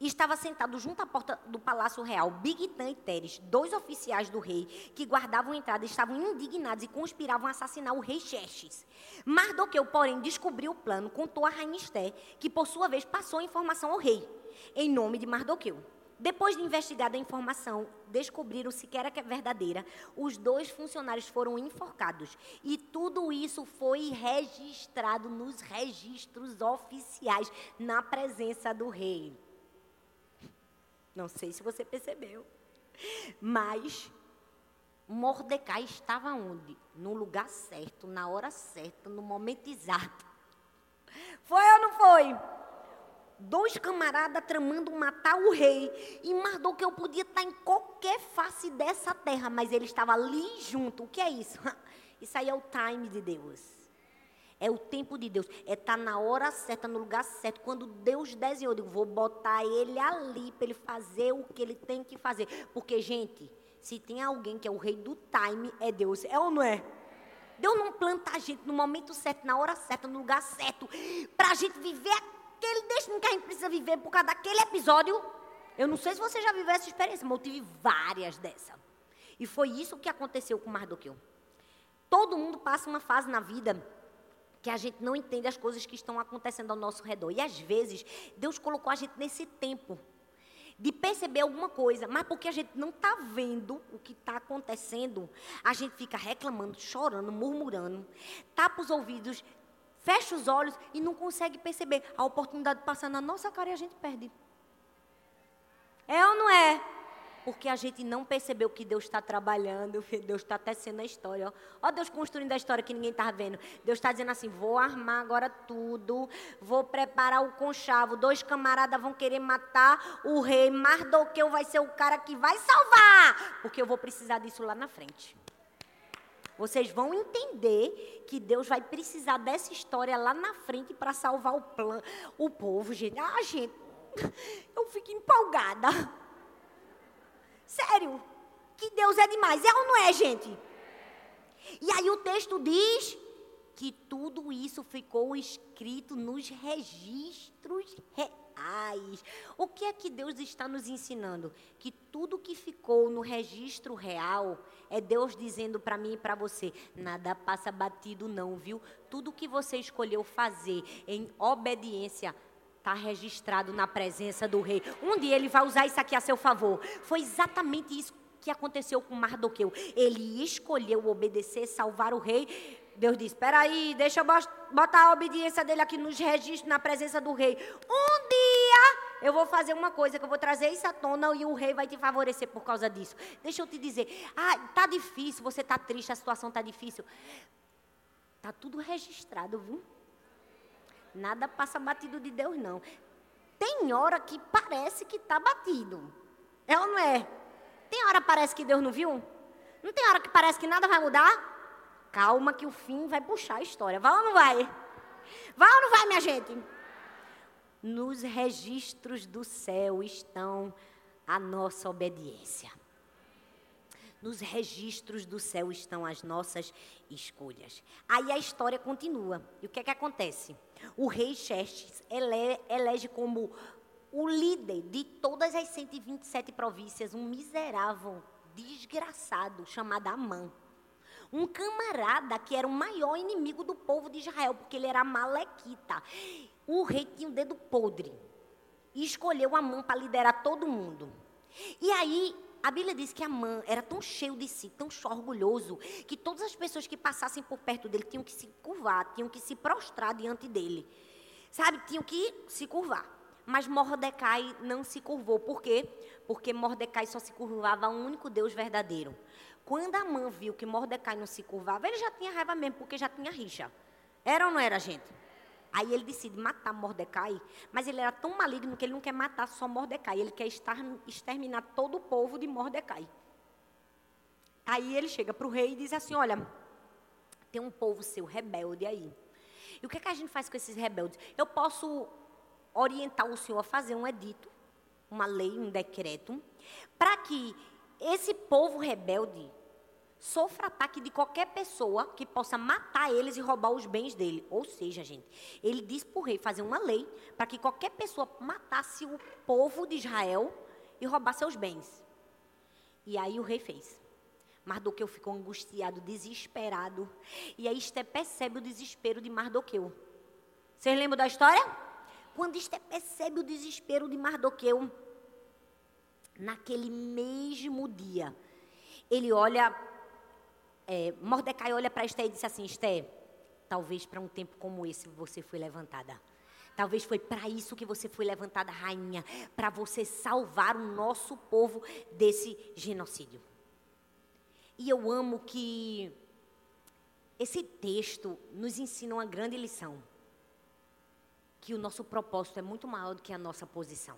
[SPEAKER 1] e estava sentado junto à porta do palácio real Bigtan e Teres, dois oficiais do rei, que guardavam a entrada, estavam indignados e conspiravam a assassinar o rei Xerxes. Mardoqueu, porém, descobriu o plano, contou a rainha que por sua vez passou a informação ao rei, em nome de Mardoqueu. Depois de investigada a informação, descobriram-se que era verdadeira. Os dois funcionários foram enforcados. E tudo isso foi registrado nos registros oficiais, na presença do rei. Não sei se você percebeu. Mas Mordecai estava onde? No lugar certo, na hora certa, no momento exato. Foi ou não foi? Dois camaradas tramando matar o rei. E Mardoqueu podia estar em qualquer face dessa terra, mas ele estava ali junto. O que é isso? Isso aí é o time de Deus. É o tempo de Deus. É estar tá na hora certa, no lugar certo. Quando Deus desenhou, eu digo, vou botar ele ali para ele fazer o que ele tem que fazer. Porque, gente, se tem alguém que é o rei do time, é Deus. É ou não é? Deus não planta a gente no momento certo, na hora certa, no lugar certo, para a gente viver aquele destino que a gente precisa viver por causa daquele episódio. Eu não sei se você já viveu essa experiência, mas eu tive várias dessas. E foi isso que aconteceu com Mardoqueu. Todo mundo passa uma fase na vida que a gente não entende as coisas que estão acontecendo ao nosso redor. E às vezes, Deus colocou a gente nesse tempo de perceber alguma coisa, mas porque a gente não está vendo o que está acontecendo, a gente fica reclamando, chorando, murmurando, tapa os ouvidos, fecha os olhos e não consegue perceber. A oportunidade passa na nossa cara e a gente perde. É ou não é? Porque a gente não percebeu que Deus está trabalhando, Deus está tecendo a história. Ó. ó Deus construindo a história que ninguém estava vendo. Deus está dizendo assim: vou armar agora tudo, vou preparar o conchavo. Dois camaradas vão querer matar o rei. Mardoqueu vai ser o cara que vai salvar, porque eu vou precisar disso lá na frente. Vocês vão entender que Deus vai precisar dessa história lá na frente para salvar o, plan, o povo, gente. Ah, gente, eu fico empolgada. Sério. Que Deus é demais. É ou não é, gente? E aí o texto diz que tudo isso ficou escrito nos registros reais. O que é que Deus está nos ensinando? Que tudo que ficou no registro real é Deus dizendo para mim e para você: nada passa batido, não, viu? Tudo que você escolheu fazer em obediência está registrado na presença do rei. Um dia ele vai usar isso aqui a seu favor. Foi exatamente isso que aconteceu com Mardoqueu. Ele escolheu obedecer, salvar o rei. Deus disse: Espera aí, deixa eu botar a obediência dele aqui nos registros, na presença do rei. Um dia eu vou fazer uma coisa, que eu vou trazer isso à tona e o rei vai te favorecer por causa disso. Deixa eu te dizer: Ah, tá difícil, você tá triste, a situação tá difícil. Tá tudo registrado, viu? Nada passa batido de Deus, não. Tem hora que parece que está batido. É ou não é? Tem hora que parece que Deus não viu? Não tem hora que parece que nada vai mudar? Calma que o fim vai puxar a história. Vai ou não vai? Vai ou não vai, minha gente? Nos registros do céu estão a nossa obediência. Nos registros do céu estão as nossas escolhas. Aí a história continua. E o que é que acontece? O rei Xerxes ele, elege como o líder de todas as 127 províncias um miserável, desgraçado chamado Amã. Um camarada que era o maior inimigo do povo de Israel, porque ele era malequita. O rei tinha um dedo podre. E escolheu Amã para liderar todo mundo. E aí, a Bíblia diz que Amã era tão cheio de si, tão orgulhoso, que todas as pessoas que passassem por perto dele tinham que se curvar, tinham que se prostrar diante dele. Sabe, tinham que se curvar. Mas Mordecai não se curvou. Por quê? Porque Mordecai só se curvava a um único Deus verdadeiro. Quando a mãe viu que Mordecai não se curvava, ele já tinha raiva mesmo, porque já tinha rixa. Era ou não era, gente? Aí ele decide matar Mordecai, mas ele era tão maligno que ele não quer matar só Mordecai, ele quer exterminar todo o povo de Mordecai. Aí ele chega para o rei e diz assim: Olha, tem um povo seu rebelde aí. E o que, é que a gente faz com esses rebeldes? Eu posso orientar o senhor a fazer um edito, uma lei, um decreto, para que esse povo rebelde sofra ataque de qualquer pessoa que possa matar eles e roubar os bens dele. Ou seja, gente, ele diz para o rei fazer uma lei para que qualquer pessoa matasse o povo de Israel e roubasse seus bens. E aí o rei fez. Mardoqueu ficou angustiado, desesperado. E aí Esté percebe o desespero de Mardoqueu. Vocês lembram da história? Quando Esté percebe o desespero de Mardoqueu, naquele mesmo dia, ele olha é, Mordecai olha para Esté e disse assim: Esté, talvez para um tempo como esse você foi levantada. Talvez foi para isso que você foi levantada, rainha, para você salvar o nosso povo desse genocídio. E eu amo que esse texto nos ensina uma grande lição: que o nosso propósito é muito maior do que a nossa posição.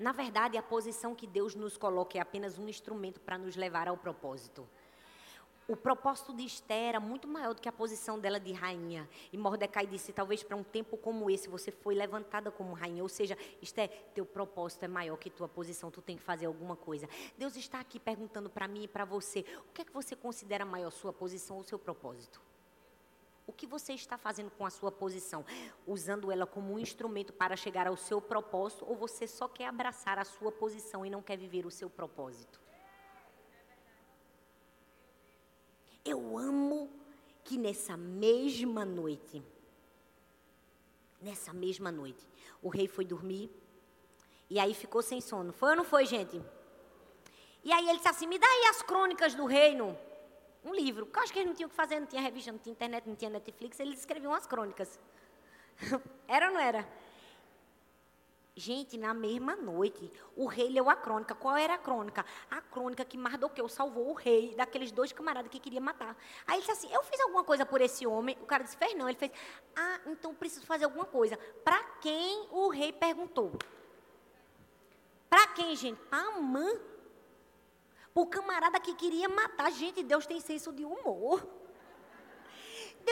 [SPEAKER 1] Na verdade, a posição que Deus nos coloca é apenas um instrumento para nos levar ao propósito o propósito de Esther era muito maior do que a posição dela de rainha. E Mordecai disse: talvez para um tempo como esse você foi levantada como rainha. Ou seja, Esther, teu propósito é maior que tua posição, tu tem que fazer alguma coisa. Deus está aqui perguntando para mim e para você: o que é que você considera maior, sua posição ou seu propósito? O que você está fazendo com a sua posição? Usando ela como um instrumento para chegar ao seu propósito ou você só quer abraçar a sua posição e não quer viver o seu propósito? Eu amo que nessa mesma noite, nessa mesma noite, o rei foi dormir e aí ficou sem sono. Foi ou não foi, gente? E aí ele disse assim: me dá aí as crônicas do reino. Um livro. Porque eu acho que eles não tinham o que fazer, não tinha revista, não tinha internet, não tinha Netflix, eles escreviam as crônicas. era ou não era? Gente, na mesma noite, o rei leu a crônica. Qual era a crônica? A crônica que Mardoqueu salvou o rei daqueles dois camaradas que queria matar. Aí ele disse assim: Eu fiz alguma coisa por esse homem? O cara disse: Fez não. Ele fez: Ah, então preciso fazer alguma coisa. Para quem o rei perguntou? Para quem, gente? Amã. O camarada que queria matar. Gente, Deus tem senso de humor.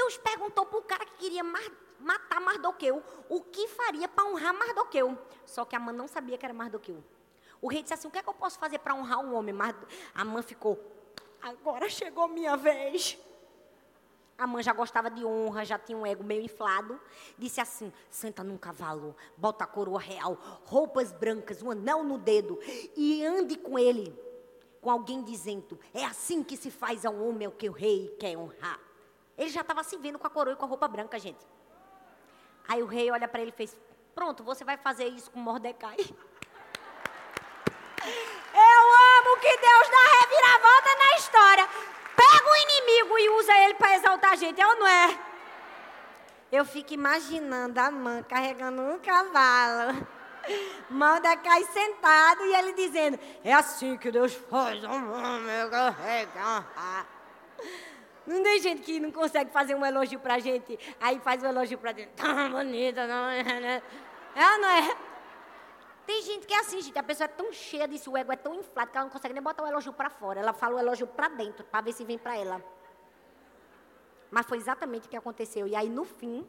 [SPEAKER 1] Deus perguntou para o cara que queria matar matar Mardoqueu. O que faria para honrar Mardoqueu? Só que a mãe não sabia que era Mardoqueu. O rei disse assim: O que é que eu posso fazer para honrar um homem? A mãe ficou: Agora chegou minha vez. A mãe já gostava de honra, já tinha um ego meio inflado. Disse assim: senta num cavalo, bota a coroa real, roupas brancas, um anel no dedo e ande com ele, com alguém dizendo: é assim que se faz ao homem o que o rei quer honrar. Ele já estava se vendo com a coroa e com a roupa branca, gente. Aí o rei olha para ele e fez: Pronto, você vai fazer isso com Mordecai. Eu amo que Deus dá reviravolta na história. Pega o inimigo e usa ele para exaltar a gente, é ou não é? Eu fico imaginando a mãe carregando um cavalo. Mordecai sentado e ele dizendo: É assim que Deus faz homem carregar. Não tem gente que não consegue fazer um elogio pra gente, aí faz um elogio pra dentro. Tão bonita, não é? Né? É não é? Tem gente que é assim, gente. A pessoa é tão cheia disso, o ego é tão inflado que ela não consegue nem botar o elogio para fora. Ela fala o elogio para dentro, para ver se vem para ela. Mas foi exatamente o que aconteceu. E aí, no fim,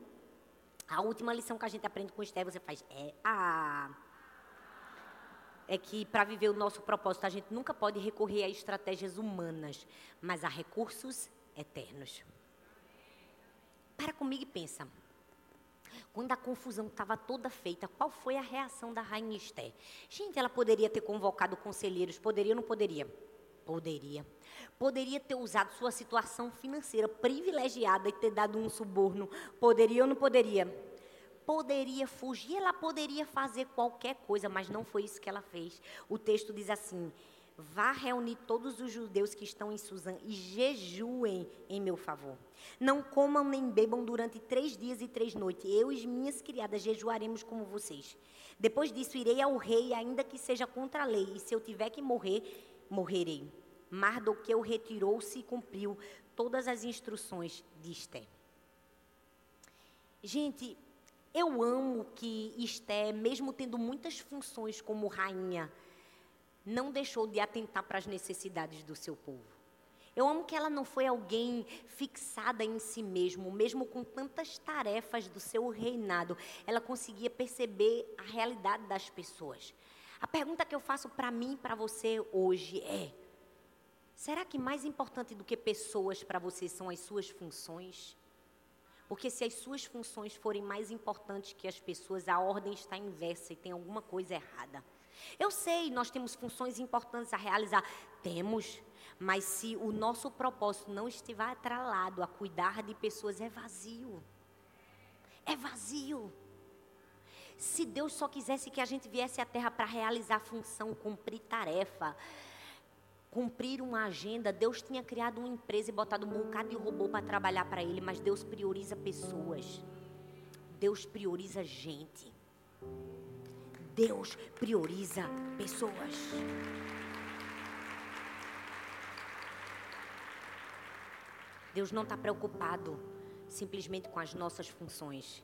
[SPEAKER 1] a última lição que a gente aprende com o Esther, você faz, é, ah, é que para viver o nosso propósito, a gente nunca pode recorrer a estratégias humanas, mas a recursos eternos. Para comigo e pensa. Quando a confusão estava toda feita, qual foi a reação da rainha Esther? Gente, ela poderia ter convocado conselheiros, poderia ou não poderia? Poderia. Poderia ter usado sua situação financeira privilegiada e ter dado um suborno. Poderia ou não poderia? Poderia fugir, ela poderia fazer qualquer coisa, mas não foi isso que ela fez. O texto diz assim: Vá reunir todos os judeus que estão em Suzã e jejuem em meu favor. Não comam nem bebam durante três dias e três noites. Eu e minhas criadas jejuaremos como vocês. Depois disso, irei ao rei, ainda que seja contra a lei. E se eu tiver que morrer, morrerei. Mardoqueu retirou-se e cumpriu todas as instruções de Esté. Gente, eu amo que Esté, mesmo tendo muitas funções como rainha, não deixou de atentar para as necessidades do seu povo. Eu amo que ela não foi alguém fixada em si mesmo, mesmo com tantas tarefas do seu reinado, ela conseguia perceber a realidade das pessoas. A pergunta que eu faço para mim e para você hoje é: será que mais importante do que pessoas para você são as suas funções? Porque se as suas funções forem mais importantes que as pessoas, a ordem está inversa e tem alguma coisa errada. Eu sei, nós temos funções importantes a realizar. Temos, mas se o nosso propósito não estiver atralado a cuidar de pessoas, é vazio. É vazio. Se Deus só quisesse que a gente viesse à terra para realizar função, cumprir tarefa, cumprir uma agenda, Deus tinha criado uma empresa e botado um bocado de robô para trabalhar para Ele, mas Deus prioriza pessoas. Deus prioriza gente. Deus prioriza pessoas. Deus não está preocupado simplesmente com as nossas funções.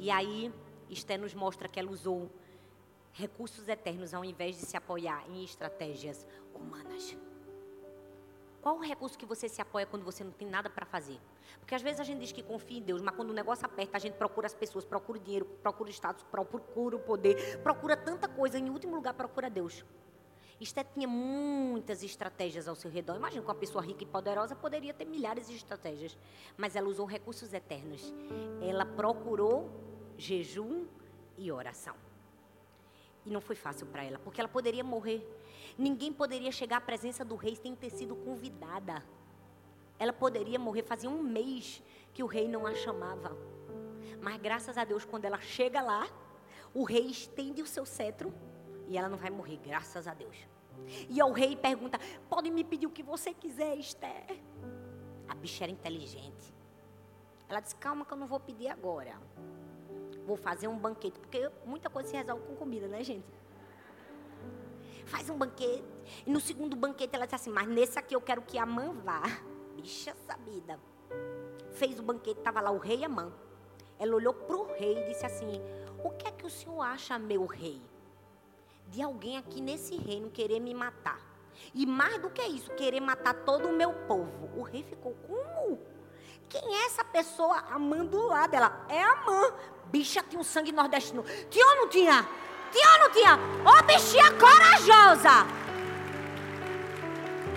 [SPEAKER 1] E aí, Esté nos mostra que ela usou recursos eternos ao invés de se apoiar em estratégias humanas. Qual o recurso que você se apoia quando você não tem nada para fazer? Porque às vezes a gente diz que confia em Deus, mas quando o negócio aperta, a gente procura as pessoas, procura o dinheiro, procura o status, procura o poder, procura tanta coisa, em último lugar procura Deus. Esté tinha muitas estratégias ao seu redor. Imagina que uma pessoa rica e poderosa poderia ter milhares de estratégias, mas ela usou recursos eternos. Ela procurou jejum e oração. E não foi fácil para ela, porque ela poderia morrer. Ninguém poderia chegar à presença do rei sem ter sido convidada. Ela poderia morrer, fazia um mês que o rei não a chamava. Mas graças a Deus, quando ela chega lá, o rei estende o seu cetro e ela não vai morrer, graças a Deus. E ao rei pergunta: Pode me pedir o que você quiser, Esther? A bicha era inteligente. Ela disse: Calma, que eu não vou pedir agora. Vou fazer um banquete, porque muita coisa se resolve com comida, né, gente? faz um banquete. E no segundo banquete ela disse assim, mas nesse aqui eu quero que a mãe vá. Bicha sabida. Fez o banquete, estava lá o rei e a mãe. Ela olhou para o rei e disse assim, o que é que o senhor acha, meu rei? De alguém aqui nesse reino querer me matar. E mais do que isso, querer matar todo o meu povo. O rei ficou, como? Quem é essa pessoa? A mãe do lado. Ela, é a mãe. Bicha tinha um sangue nordestino. Tinha ou não tinha? Tinha ou não tinha? Ô bichinha corajosa!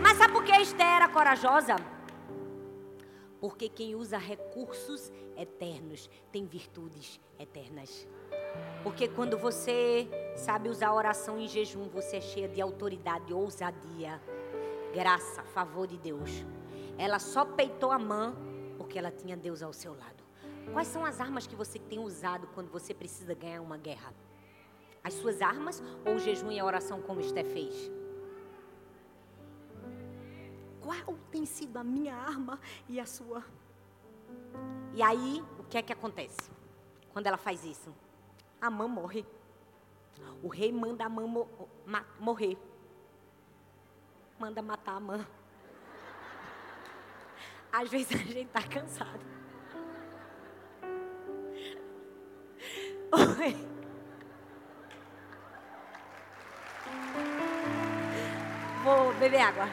[SPEAKER 1] Mas sabe por que Esther era corajosa? Porque quem usa recursos eternos tem virtudes eternas. Porque quando você sabe usar oração em jejum, você é cheia de autoridade, ousadia, graça, favor de Deus. Ela só peitou a mão porque ela tinha Deus ao seu lado. Quais são as armas que você tem usado quando você precisa ganhar uma guerra? as suas armas ou o jejum e a oração como Esté fez? Qual tem sido a minha arma e a sua? E aí, o que é que acontece? Quando ela faz isso? A mãe morre. O rei manda a mãe mo morrer. Manda matar a mãe. Às vezes a gente tá cansado. Oi. Vou beber água.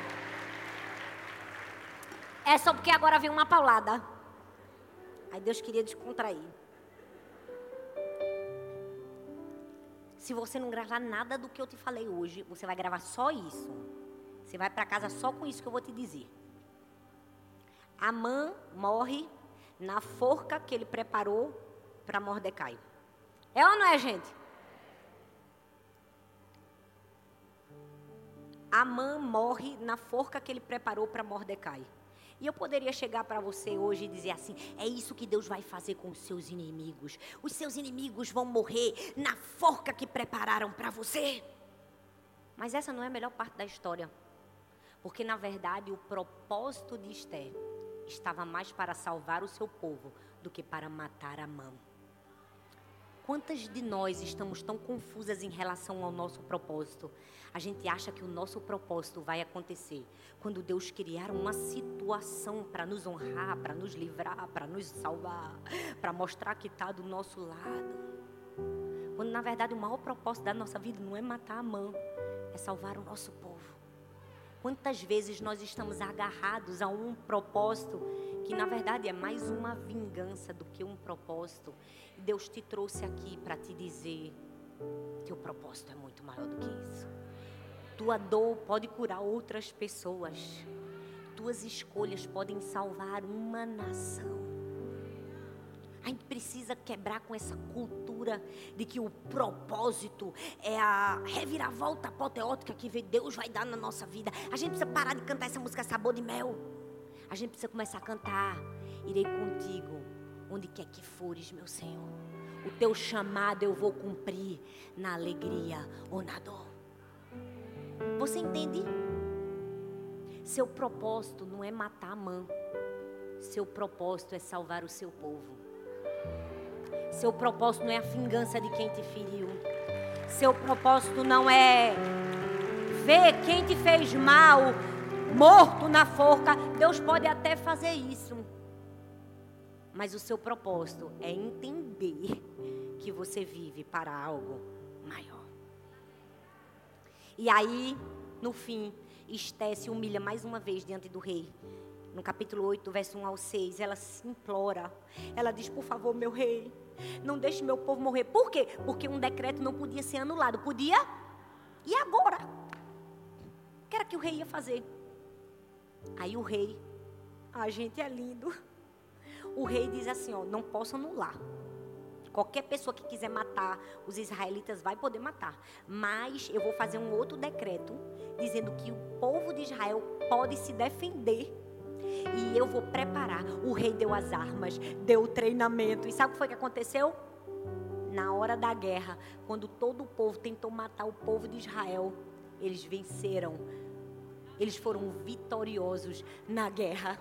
[SPEAKER 1] É só porque agora vem uma paulada. Aí Deus queria descontrair. Se você não gravar nada do que eu te falei hoje, você vai gravar só isso. Você vai para casa só com isso que eu vou te dizer. Amã morre na forca que ele preparou para Mordecai. É ou não é, gente? Amã morre na forca que ele preparou para Mordecai. E eu poderia chegar para você hoje e dizer assim: é isso que Deus vai fazer com os seus inimigos. Os seus inimigos vão morrer na forca que prepararam para você. Mas essa não é a melhor parte da história. Porque, na verdade, o propósito de Esther estava mais para salvar o seu povo do que para matar a mão. Quantas de nós estamos tão confusas em relação ao nosso propósito? A gente acha que o nosso propósito vai acontecer quando Deus criar uma situação para nos honrar, para nos livrar, para nos salvar, para mostrar que está do nosso lado. Quando na verdade o maior propósito da nossa vida não é matar a mão, é salvar o nosso povo. Quantas vezes nós estamos agarrados a um propósito que na verdade é mais uma vingança do que um propósito. Deus te trouxe aqui para te dizer o propósito é muito maior do que isso. Tua dor pode curar outras pessoas. Tuas escolhas podem salvar uma nação. A gente precisa quebrar com essa cultura de que o propósito é a reviravolta apoteótica que Deus vai dar na nossa vida. A gente precisa parar de cantar essa música Sabor de Mel. A gente precisa começar a cantar. Irei contigo, onde quer que fores, meu Senhor. O teu chamado eu vou cumprir na alegria ou na dor. Você entende? Seu propósito não é matar a mãe. Seu propósito é salvar o seu povo. Seu propósito não é a vingança de quem te feriu. Seu propósito não é ver quem te fez mal morto na forca. Deus pode até fazer isso. Mas o seu propósito é entender que você vive para algo maior. E aí, no fim, Esté se humilha mais uma vez diante do rei. No capítulo 8, verso 1 ao 6, ela se implora. Ela diz: Por favor, meu rei, não deixe meu povo morrer. Por quê? Porque um decreto não podia ser anulado. Podia? E agora? O que era que o rei ia fazer? Aí o rei, a gente é lindo. O rei diz assim: ó, não posso anular. Qualquer pessoa que quiser matar os israelitas vai poder matar. Mas eu vou fazer um outro decreto dizendo que o povo de Israel pode se defender. E eu vou preparar. O rei deu as armas, deu o treinamento. E sabe o que foi que aconteceu? Na hora da guerra, quando todo o povo tentou matar o povo de Israel, eles venceram eles foram vitoriosos na guerra.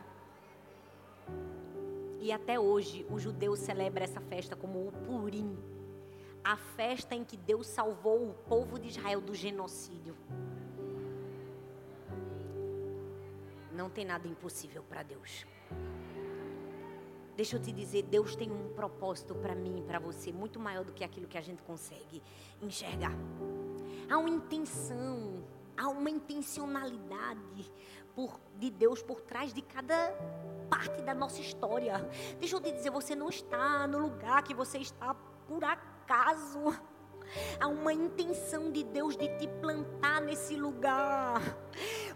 [SPEAKER 1] E até hoje o judeu celebra essa festa como o Purim, a festa em que Deus salvou o povo de Israel do genocídio. Não tem nada impossível para Deus. Deixa eu te dizer, Deus tem um propósito para mim e para você muito maior do que aquilo que a gente consegue enxergar. Há uma intenção há uma intencionalidade por, de Deus por trás de cada parte da nossa história. Deixa eu te dizer, você não está no lugar que você está por acaso. Há uma intenção de Deus de te plantar nesse lugar.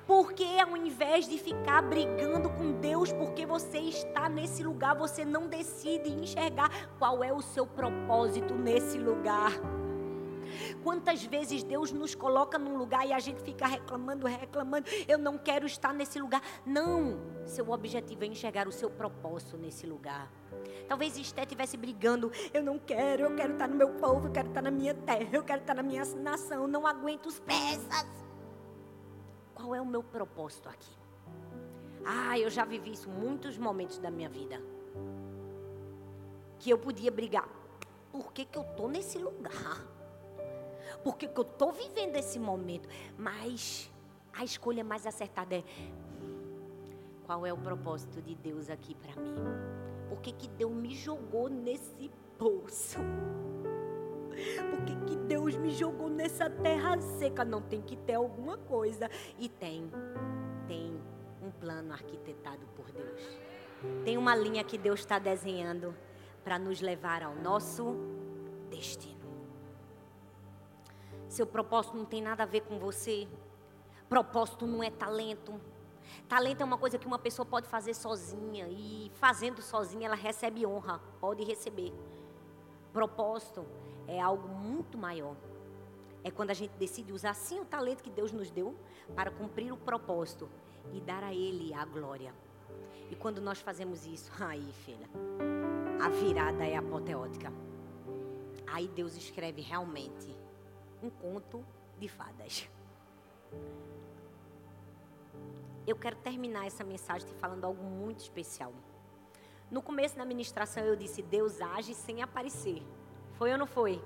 [SPEAKER 1] Porque ao invés de ficar brigando com Deus porque você está nesse lugar, você não decide enxergar qual é o seu propósito nesse lugar. Quantas vezes Deus nos coloca num lugar e a gente fica reclamando, reclamando, eu não quero estar nesse lugar. Não, seu objetivo é enxergar o seu propósito nesse lugar. Talvez Esté estivesse brigando, eu não quero, eu quero estar no meu povo, eu quero estar na minha terra, eu quero estar na minha nação, não aguento os peças. Qual é o meu propósito aqui? Ah, eu já vivi isso muitos momentos da minha vida. Que eu podia brigar. Por que, que eu estou nesse lugar? Porque eu estou vivendo esse momento. Mas a escolha mais acertada é: qual é o propósito de Deus aqui para mim? Por que, que Deus me jogou nesse poço? Por que, que Deus me jogou nessa terra seca? Não tem que ter alguma coisa. E tem, tem um plano arquitetado por Deus. Tem uma linha que Deus está desenhando para nos levar ao nosso destino. Seu propósito não tem nada a ver com você. Propósito não é talento. Talento é uma coisa que uma pessoa pode fazer sozinha e fazendo sozinha ela recebe honra, pode receber. Propósito é algo muito maior. É quando a gente decide usar sim o talento que Deus nos deu para cumprir o propósito e dar a Ele a glória. E quando nós fazemos isso, aí, filha, a virada é apoteótica. Aí Deus escreve realmente um conto de fadas. Eu quero terminar essa mensagem te falando algo muito especial. No começo da ministração eu disse: Deus age sem aparecer. Foi ou não foi?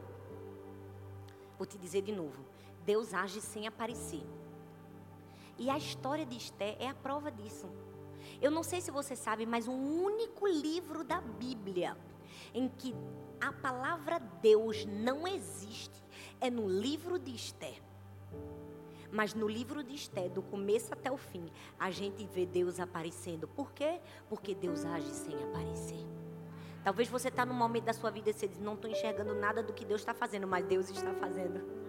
[SPEAKER 1] Vou te dizer de novo: Deus age sem aparecer. E a história de Esté é a prova disso. Eu não sei se você sabe, mas o um único livro da Bíblia em que a palavra Deus não existe é no livro de Esté. Mas no livro de Esté, do começo até o fim, a gente vê Deus aparecendo. Por quê? Porque Deus age sem aparecer. Talvez você está num momento da sua vida e você diz, não estou enxergando nada do que Deus está fazendo, mas Deus está fazendo.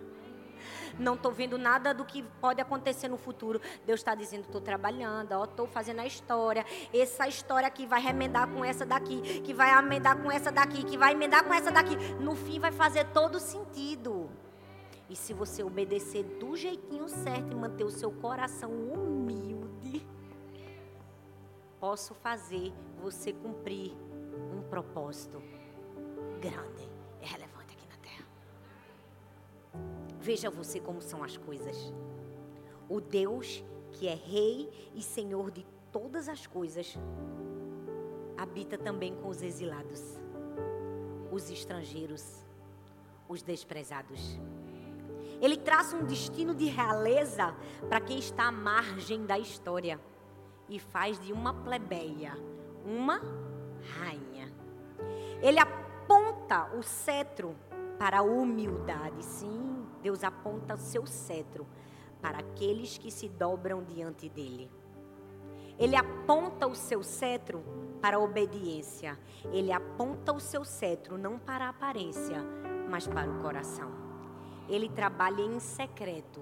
[SPEAKER 1] Não estou vendo nada do que pode acontecer no futuro. Deus está dizendo, estou trabalhando, estou fazendo a história. Essa história aqui vai remendar com essa daqui, que vai emendar com essa daqui, que vai emendar com essa daqui. No fim vai fazer todo sentido. E se você obedecer do jeitinho certo e manter o seu coração humilde, posso fazer você cumprir um propósito grande e relevante aqui na terra. Veja você como são as coisas. O Deus que é Rei e Senhor de todas as coisas habita também com os exilados, os estrangeiros, os desprezados. Ele traça um destino de realeza para quem está à margem da história e faz de uma plebeia uma rainha. Ele aponta o cetro para a humildade. Sim, Deus aponta o seu cetro para aqueles que se dobram diante dele. Ele aponta o seu cetro para a obediência. Ele aponta o seu cetro não para a aparência, mas para o coração. Ele trabalha em secreto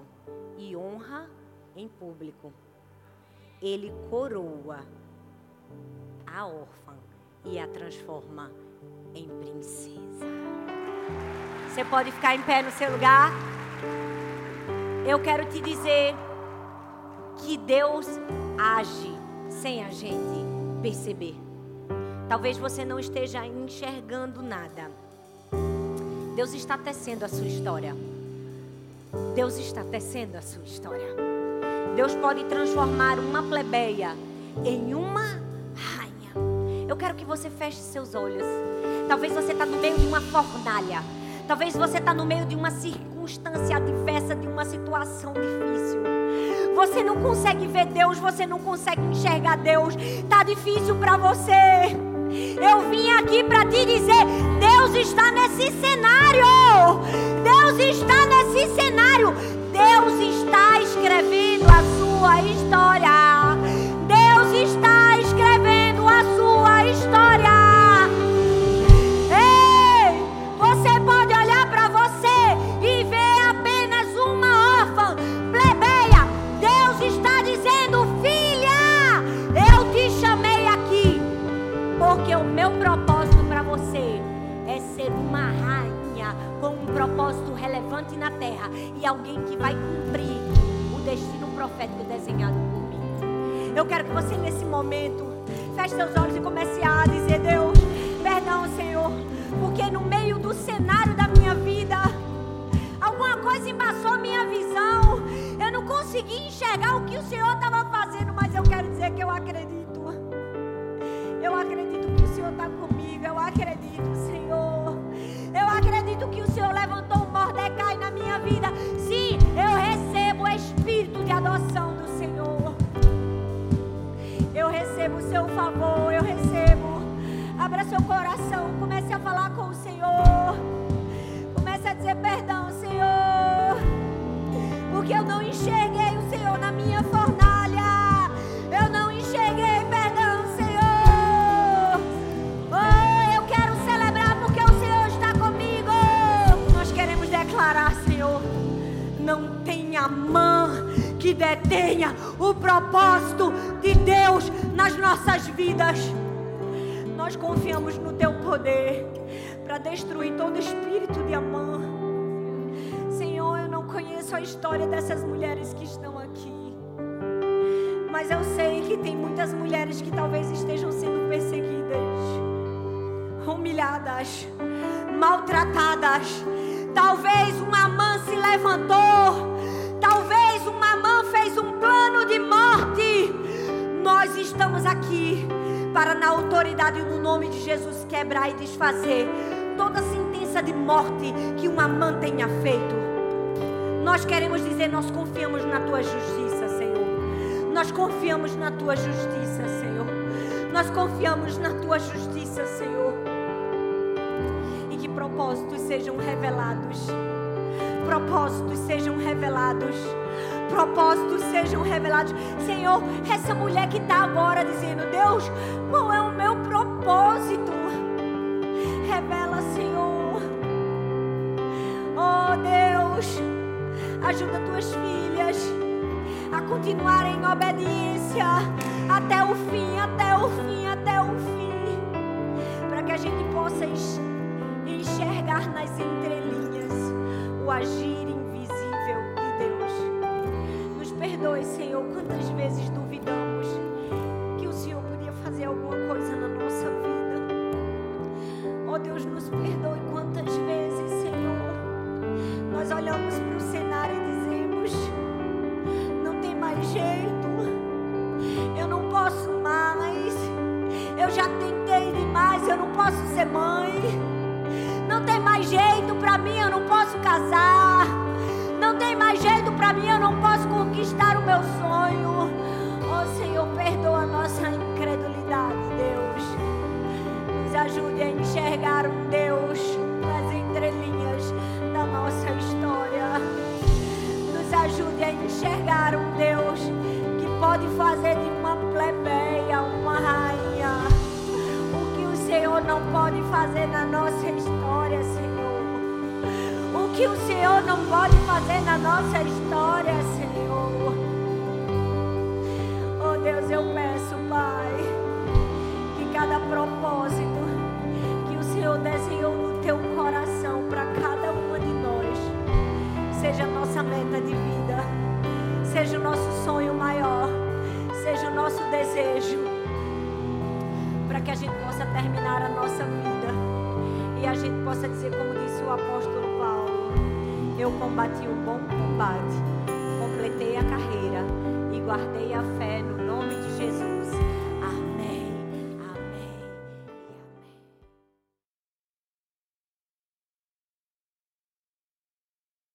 [SPEAKER 1] e honra em público. Ele coroa a órfã e a transforma em princesa. Você pode ficar em pé no seu lugar? Eu quero te dizer que Deus age sem a gente perceber. Talvez você não esteja enxergando nada. Deus está tecendo a sua história. Deus está tecendo a sua história. Deus pode transformar uma plebeia em uma rainha. Eu quero que você feche seus olhos. Talvez você está no meio de uma fornalha. Talvez você está no meio de uma circunstância adversa, de uma situação difícil. Você não consegue ver Deus, você não consegue enxergar Deus. Está difícil para você. Eu vim aqui para te dizer: Deus está nesse cenário. Deus está nesse cenário. Deus está escrevendo a sua história. Relevante na terra e alguém que vai cumprir o destino profético desenhado por mim. Eu quero que você nesse momento feche seus olhos e comece a dizer: Deus, perdão, Senhor, porque no meio do cenário da minha vida, alguma coisa embaçou a minha visão. Eu não consegui enxergar o que o Senhor seu favor, eu recebo. Abra seu coração, comece a falar com o Senhor. Comece a dizer perdão, Senhor. Porque eu não enxerguei o Senhor na minha fornalha. Eu não enxerguei, perdão, Senhor. Oh, eu quero celebrar porque o Senhor está comigo. Nós queremos declarar, Senhor, não tenha mão que detenha o propósito nas nossas vidas. Nós confiamos no teu poder para destruir todo espírito de amor. Senhor, eu não conheço a história dessas mulheres que estão aqui. Mas eu sei que tem muitas mulheres que talvez estejam sendo perseguidas, humilhadas, maltratadas. Talvez uma mãe se levantou Talvez uma mão fez um plano de morte. Nós estamos aqui para, na autoridade e no nome de Jesus, quebrar e desfazer toda sentença de morte que uma mãe tenha feito. Nós queremos dizer, nós confiamos na tua justiça, Senhor. Nós confiamos na tua justiça, Senhor. Nós confiamos na tua justiça, Senhor. E que propósitos sejam revelados propósitos sejam revelados. Propósitos sejam revelados. Senhor, essa mulher que está agora dizendo: Deus, qual é o meu propósito? Revela, Senhor. Oh Deus, ajuda tuas filhas a continuarem em obediência até o fim, até o fim, até o fim, para que a gente possa enxergar nas entrelinhas agir invisível de Deus. Nos perdoe, Senhor, quantas vezes duvidamos